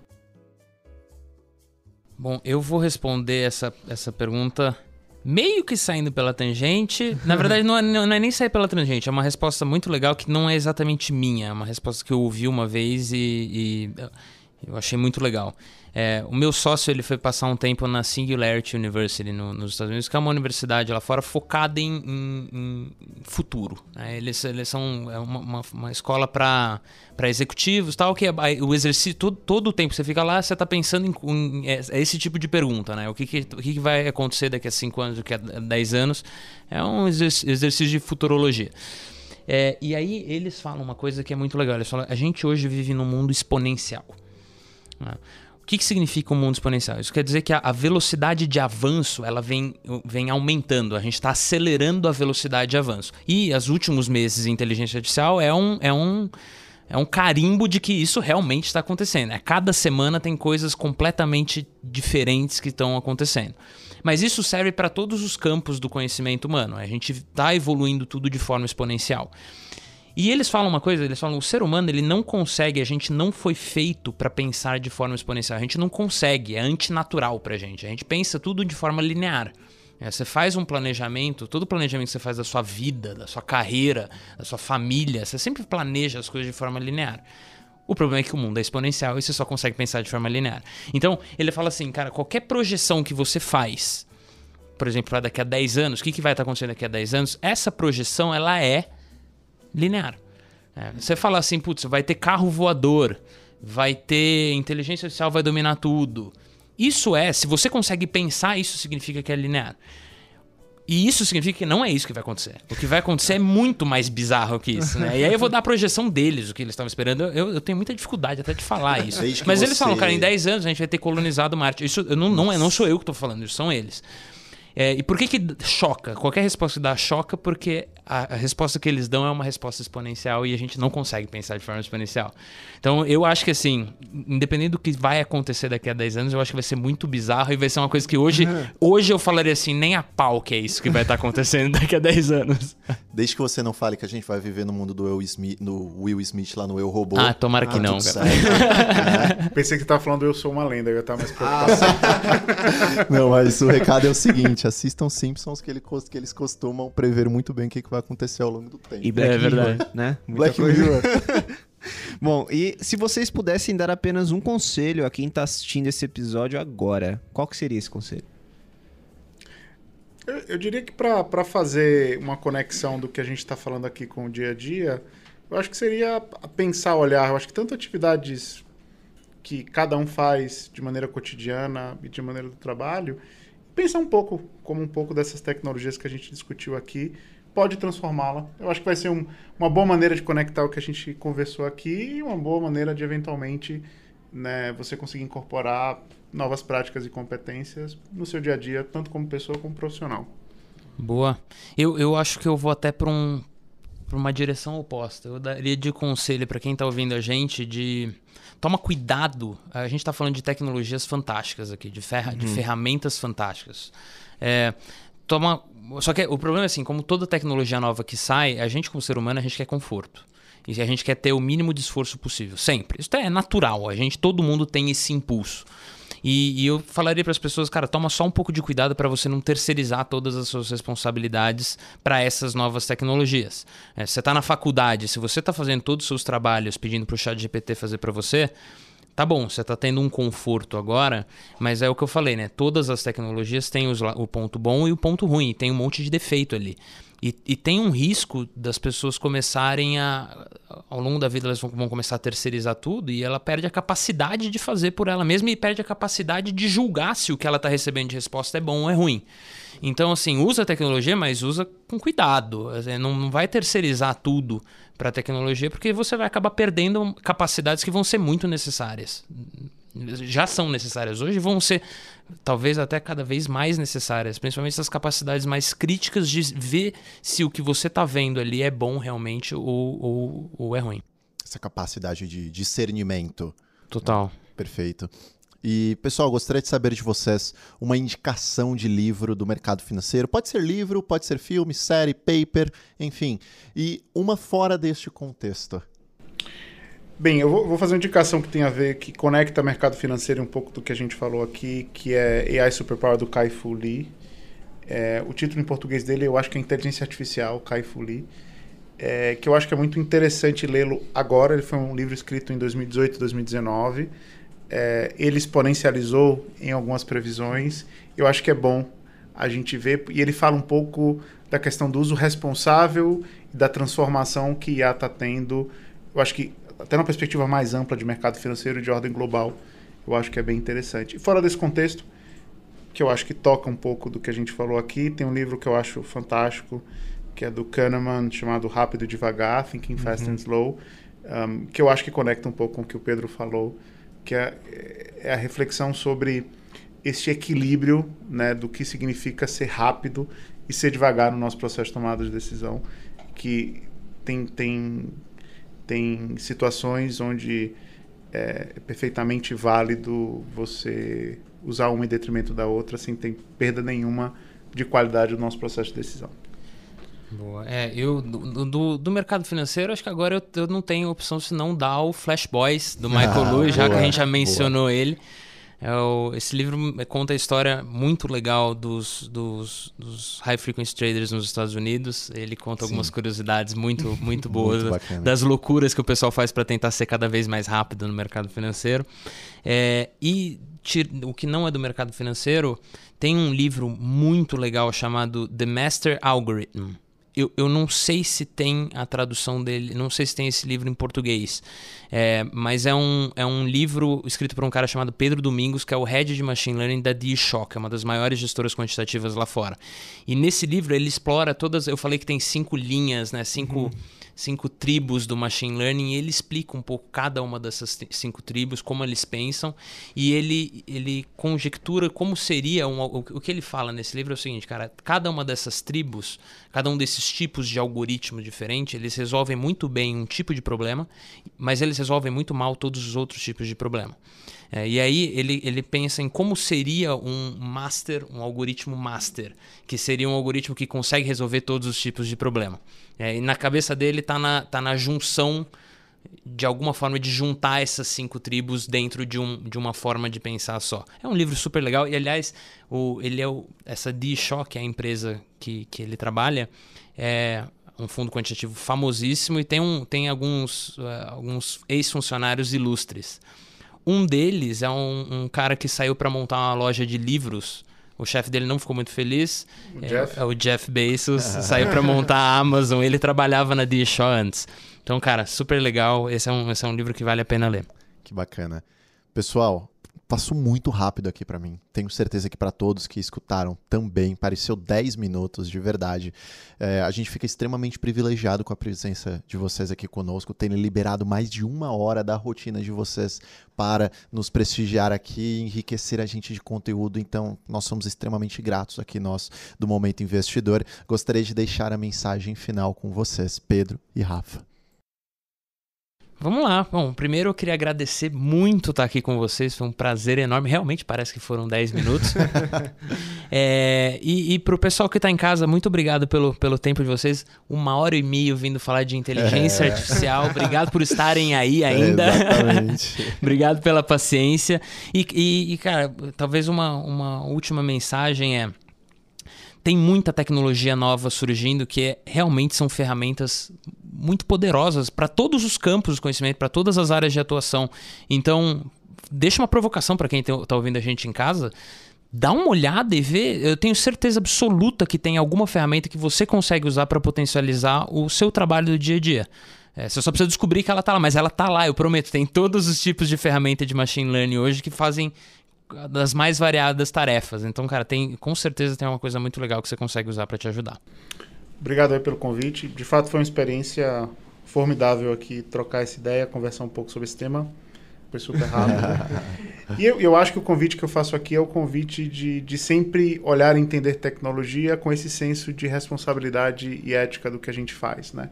Speaker 4: Bom, eu vou responder essa, essa pergunta meio que saindo pela tangente. Na verdade, não é, não é nem sair pela tangente, é uma resposta muito legal que não é exatamente minha. É uma resposta que eu ouvi uma vez e, e eu achei muito legal. É, o meu sócio ele foi passar um tempo na Singularity University no- nos Estados Unidos, que é uma universidade lá fora focada em, em- em futuro. né? Eles, eles são é uma, uma- uma escola para executivos tal, que é, o exercício, todo, todo o tempo que você fica lá, você está pensando em, em- é, é esse tipo de pergunta, né? O que, que, o que, que vai acontecer daqui a 5 anos, daqui a 10 anos? É um exerc- exercício de futurologia. É, e aí eles falam uma coisa que é muito legal. Eles falam, a gente hoje vive num mundo exponencial. né? O que, que significa um mundo exponencial? Isso quer dizer que a, a velocidade de avanço ela vem, vem aumentando. A gente está acelerando a velocidade de avanço. E os últimos meses inteligência artificial é um, é um, é um carimbo de que isso realmente está acontecendo. A cada semana tem coisas completamente diferentes que estão acontecendo. Mas isso serve para todos os campos do conhecimento humano. A gente está evoluindo tudo de forma exponencial. E eles falam uma coisa, eles falam, o ser humano ele não consegue, a gente não foi feito para pensar de forma exponencial. A gente não consegue, é antinatural pra gente. A gente pensa tudo de forma linear. É, você faz um planejamento, todo planejamento que você faz da sua vida, da sua carreira, da sua família, você sempre planeja as coisas de forma linear. O problema é que o mundo é exponencial e você só consegue pensar de forma linear. Então, ele fala assim, cara, qualquer projeção que você faz, por exemplo, para daqui a 10 anos, o que, que vai estar acontecendo daqui a 10 anos? Essa projeção, ela é linear. É, você fala assim, putz, vai ter carro voador, vai ter inteligência artificial, vai dominar tudo. Isso é, se você consegue pensar, isso significa que é linear. E isso significa que não é isso que vai acontecer. O que vai acontecer é muito mais bizarro que isso, né? E aí eu vou dar a projeção deles, o que eles estavam esperando. Eu, eu tenho muita dificuldade até de falar isso. Mas eles
Speaker 2: você-
Speaker 4: falam, cara, em 10 anos a gente vai ter colonizado Marte. Isso eu não, não, é, não sou eu que estou falando, isso são eles. É, e por que que choca? Qualquer resposta que dá choca porque a, a, resposta que eles dão é uma resposta exponencial e a gente não consegue pensar de forma exponencial. Então, eu acho que assim, independente do que vai acontecer daqui a 10 anos, eu acho que vai ser muito bizarro e vai ser uma coisa que hoje, uhum. hoje eu falaria assim, nem a pau que é isso que vai estar acontecendo daqui a 10 anos.
Speaker 2: Desde que você não fale que a gente vai viver no mundo do Will Smith, no Will Smith lá no Eu Robô.
Speaker 4: Ah, tomara que ah, não,
Speaker 3: cara. é. Pensei que você tava falando Eu Sou Uma Lenda, eu ia estar mais preocupado.
Speaker 2: Ah, não, mas o recado é o seguinte, assistam Simpsons que, ele, que eles costumam prever muito bem o que, que vai vai acontecer ao longo do tempo.
Speaker 1: E Black é verdade. Mirror, né? Muita Black coisa. Mirror. Bom, e se vocês pudessem dar apenas um conselho a quem está assistindo esse episódio agora, qual que seria esse conselho?
Speaker 3: Eu, eu diria que para fazer uma conexão do que a gente está falando aqui com o dia a dia, eu acho que seria pensar, olhar. Eu acho que tanto atividades que cada um faz de maneira cotidiana e de maneira do trabalho, pensar um pouco como um pouco dessas tecnologias que a gente discutiu aqui pode transformá-la. Eu acho que vai ser um, uma boa maneira de conectar o que a gente conversou aqui e uma boa maneira de, eventualmente, né, você conseguir incorporar novas práticas e competências no seu dia a dia, tanto como pessoa como profissional.
Speaker 4: Boa. Eu, eu acho que eu vou até para um, uma direção oposta. Eu daria de conselho para quem está ouvindo a gente de toma cuidado. A gente está falando de tecnologias fantásticas aqui, de, ferra uhum. de ferramentas fantásticas. É, toma só que o problema é assim, como toda tecnologia nova que sai, a gente como ser humano, a gente quer conforto. E a gente quer ter o mínimo de esforço possível, sempre. Isso é natural, a gente, todo mundo tem esse impulso. E, e eu falaria para as pessoas, cara, toma só um pouco de cuidado para você não terceirizar todas as suas responsabilidades para essas novas tecnologias. É, você está na faculdade, se você está fazendo todos os seus trabalhos pedindo para o chat GPT fazer para você, Tá bom, você está tendo um conforto agora, mas é o que eu falei, né? Todas as tecnologias têm os, o ponto bom e o ponto ruim, tem um monte de defeito ali. E, e, tem um risco das pessoas começarem a. Ao longo da vida, elas vão, vão, começar a terceirizar tudo e ela perde a capacidade de fazer por ela mesma e perde a capacidade de julgar se o que ela está recebendo de resposta é bom ou é ruim. Então, assim, usa a tecnologia, mas usa com cuidado. Não, não vai terceirizar tudo para a tecnologia, porque você vai acabar perdendo capacidades que vão ser muito necessárias. Já são necessárias hoje, vão ser talvez até cada vez mais necessárias, principalmente essas capacidades mais críticas de ver se o que você está vendo ali é bom realmente ou, ou, ou é ruim.
Speaker 2: Essa capacidade de discernimento.
Speaker 4: Total.
Speaker 2: Perfeito. E, pessoal, gostaria de saber de vocês uma indicação de livro do mercado financeiro. Pode ser livro, pode ser filme, série, paper, enfim. E uma fora deste contexto.
Speaker 3: Bem, eu vou, fazer uma indicação que tem a ver, que conecta mercado financeiro um pouco do que a gente falou aqui, que é AI Superpower do Kai Fu Lee. É, o título em português dele eu acho que é Inteligência Artificial, Kai Fu Lee. É, que eu acho que é muito interessante lê-lo agora. Ele foi um livro escrito em 2018, 2019 é, ele exponencializou em algumas previsões. Eu acho que é bom a gente ver. E ele fala um pouco da questão do uso responsável e da transformação que IA está tendo. Eu acho que, até uma perspectiva mais ampla de mercado financeiro de ordem global, eu acho que é bem interessante. E fora desse contexto, que eu acho que toca um pouco do que a gente falou aqui, tem um livro que eu acho fantástico, que é do Kahneman, chamado Rápido e Devagar, Thinking Fast uhum. and Slow, um, que eu acho que conecta um pouco com o que o Pedro falou que é, é a reflexão sobre este equilíbrio né, do que significa ser rápido e ser devagar no nosso processo de tomada de decisão, que tem, tem, tem situações onde é perfeitamente válido você usar uma em detrimento da outra sem ter perda nenhuma de qualidade do nosso processo de decisão.
Speaker 4: Boa. É, eu do, do, do, mercado financeiro, acho que agora eu, eu não tenho opção senão dar o Flash Boys do Michael ah, Lewis, já que a gente já mencionou boa. ele. É o, esse livro conta a história muito legal dos, dos, dos, high frequency traders nos Estados Unidos. Ele conta Sim. algumas curiosidades muito, muito boas muito das loucuras que o pessoal faz para tentar ser cada vez mais rápido no mercado financeiro. É, e o que não é do mercado financeiro, tem um livro muito legal chamado The Master Algorithm eu, eu não sei se tem a tradução dele, não sei se tem esse livro em português, é, mas é um, é um livro escrito por um cara chamado Pedro Domingos, que é o head de Machine Learning da D-Shock, é uma das maiores gestoras quantitativas lá fora. E nesse livro ele explora todas, eu falei que tem cinco linhas, né, cinco... Uhum cinco tribos do machine learning e ele explica um pouco cada uma dessas cinco tribos, como eles pensam e ele, ele conjectura como seria um, o, que ele fala nesse livro é o seguinte, cara, cada uma dessas tribos, cada um desses tipos de algoritmos diferentes, eles resolvem muito bem um tipo de problema, mas eles resolvem muito mal todos os outros tipos de problema. É, e aí ele, ele pensa em como seria um master, um algoritmo master, que seria um algoritmo que consegue resolver todos os tipos de problema. É, e na cabeça dele está na, tá na junção de alguma forma de juntar essas cinco tribos dentro de, um, de uma forma de pensar só. É um livro super legal e aliás, o, ele é o, essa D-Shaw, que é a empresa que, que ele trabalha, é um fundo quantitativo famosíssimo e tem, um, tem alguns, uh, alguns ex-funcionários ilustres. Um deles é um, um cara que saiu para montar uma loja de livros. O chefe dele não ficou muito feliz.
Speaker 3: O
Speaker 4: é,
Speaker 3: Jeff?
Speaker 4: é o Jeff Bezos. saiu para montar a Amazon. Ele trabalhava na D-Shaw antes. Então, cara, super legal. Esse é, um, esse é um livro que vale a pena ler.
Speaker 2: Que bacana. Pessoal, passou muito rápido aqui para mim. Tenho certeza que para todos que escutaram também, pareceu 10 minutos de verdade. É, a gente fica extremamente privilegiado com a presença de vocês aqui conosco, terem liberado mais de uma hora da rotina de vocês para nos prestigiar aqui, enriquecer a gente de conteúdo. Então, nós somos extremamente gratos aqui, nós do Momento Investidor. Gostaria de deixar a mensagem final com vocês, Pedro e Rafa.
Speaker 4: Vamos lá. Bom, primeiro eu queria agradecer muito estar aqui com vocês. Foi um prazer enorme. Realmente parece que foram 10 minutos. é, e, e para o pessoal que está em casa, muito obrigado pelo, pelo tempo de vocês. Uma hora e meia vindo falar de inteligência é. artificial. Obrigado por estarem aí ainda.
Speaker 2: É, exatamente.
Speaker 4: obrigado pela paciência. E, e, e, cara, talvez uma, uma última mensagem é tem muita tecnologia nova surgindo que é, realmente são ferramentas muito poderosas para todos os campos do conhecimento, para todas as áreas de atuação. Então, deixa uma provocação para quem está ouvindo a gente em casa. Dá uma olhada e vê. Eu tenho certeza absoluta que tem alguma ferramenta que você consegue usar para potencializar o seu trabalho do dia a dia. É, você só precisa descobrir que ela está lá, mas ela está lá, eu prometo. Tem todos os tipos de ferramenta de machine learning hoje que fazem das mais variadas tarefas. Então, cara, tem com certeza tem uma coisa muito legal que você consegue usar para te ajudar.
Speaker 3: Obrigado aí pelo convite. De fato, foi uma experiência formidável aqui trocar essa ideia, conversar um pouco sobre esse tema. Foi super rápido. e eu, eu acho que o convite que eu faço aqui é o convite de, de sempre olhar e entender tecnologia com esse senso de responsabilidade e ética do que a gente faz, né?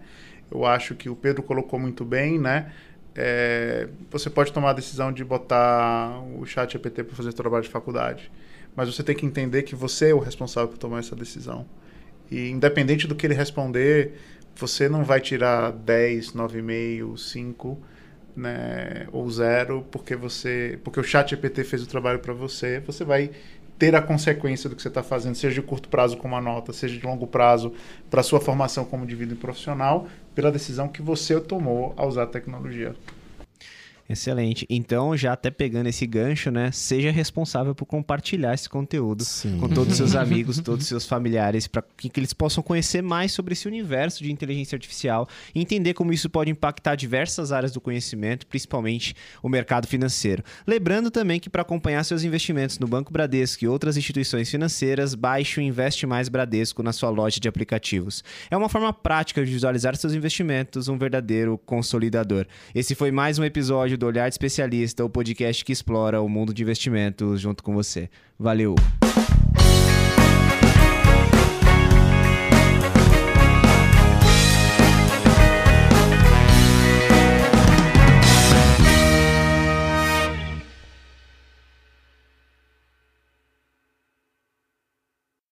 Speaker 3: Eu acho que o Pedro colocou muito bem, né? É, você pode tomar a decisão de botar o chat GPT para fazer trabalho de faculdade, mas você tem que entender que você é o responsável por tomar essa decisão. E independente do que ele responder, você não vai tirar 10, 9,5, 5, né, ou 0 porque você, porque o chat GPT fez o trabalho para você. Você vai ter a consequência do que você está fazendo, seja de curto prazo com uma nota, seja de longo prazo para sua formação como indivíduo e profissional, pela decisão que você tomou ao usar a tecnologia.
Speaker 1: Excelente. Então, já até pegando esse gancho, né? Seja responsável por compartilhar esse conteúdo Sim. com todos os seus amigos, todos os seus familiares, para que, que, eles possam conhecer mais sobre esse universo de inteligência artificial e entender como isso pode impactar diversas áreas do conhecimento, principalmente o mercado financeiro. Lembrando também que para acompanhar seus investimentos no Banco Bradesco e outras instituições financeiras, baixe o Investe Mais Bradesco na sua loja de aplicativos. É uma forma prática de visualizar seus investimentos, um verdadeiro consolidador. Esse foi mais um episódio episódio do Olhar de Especialista, o podcast que explora o mundo de investimentos junto com você. Valeu!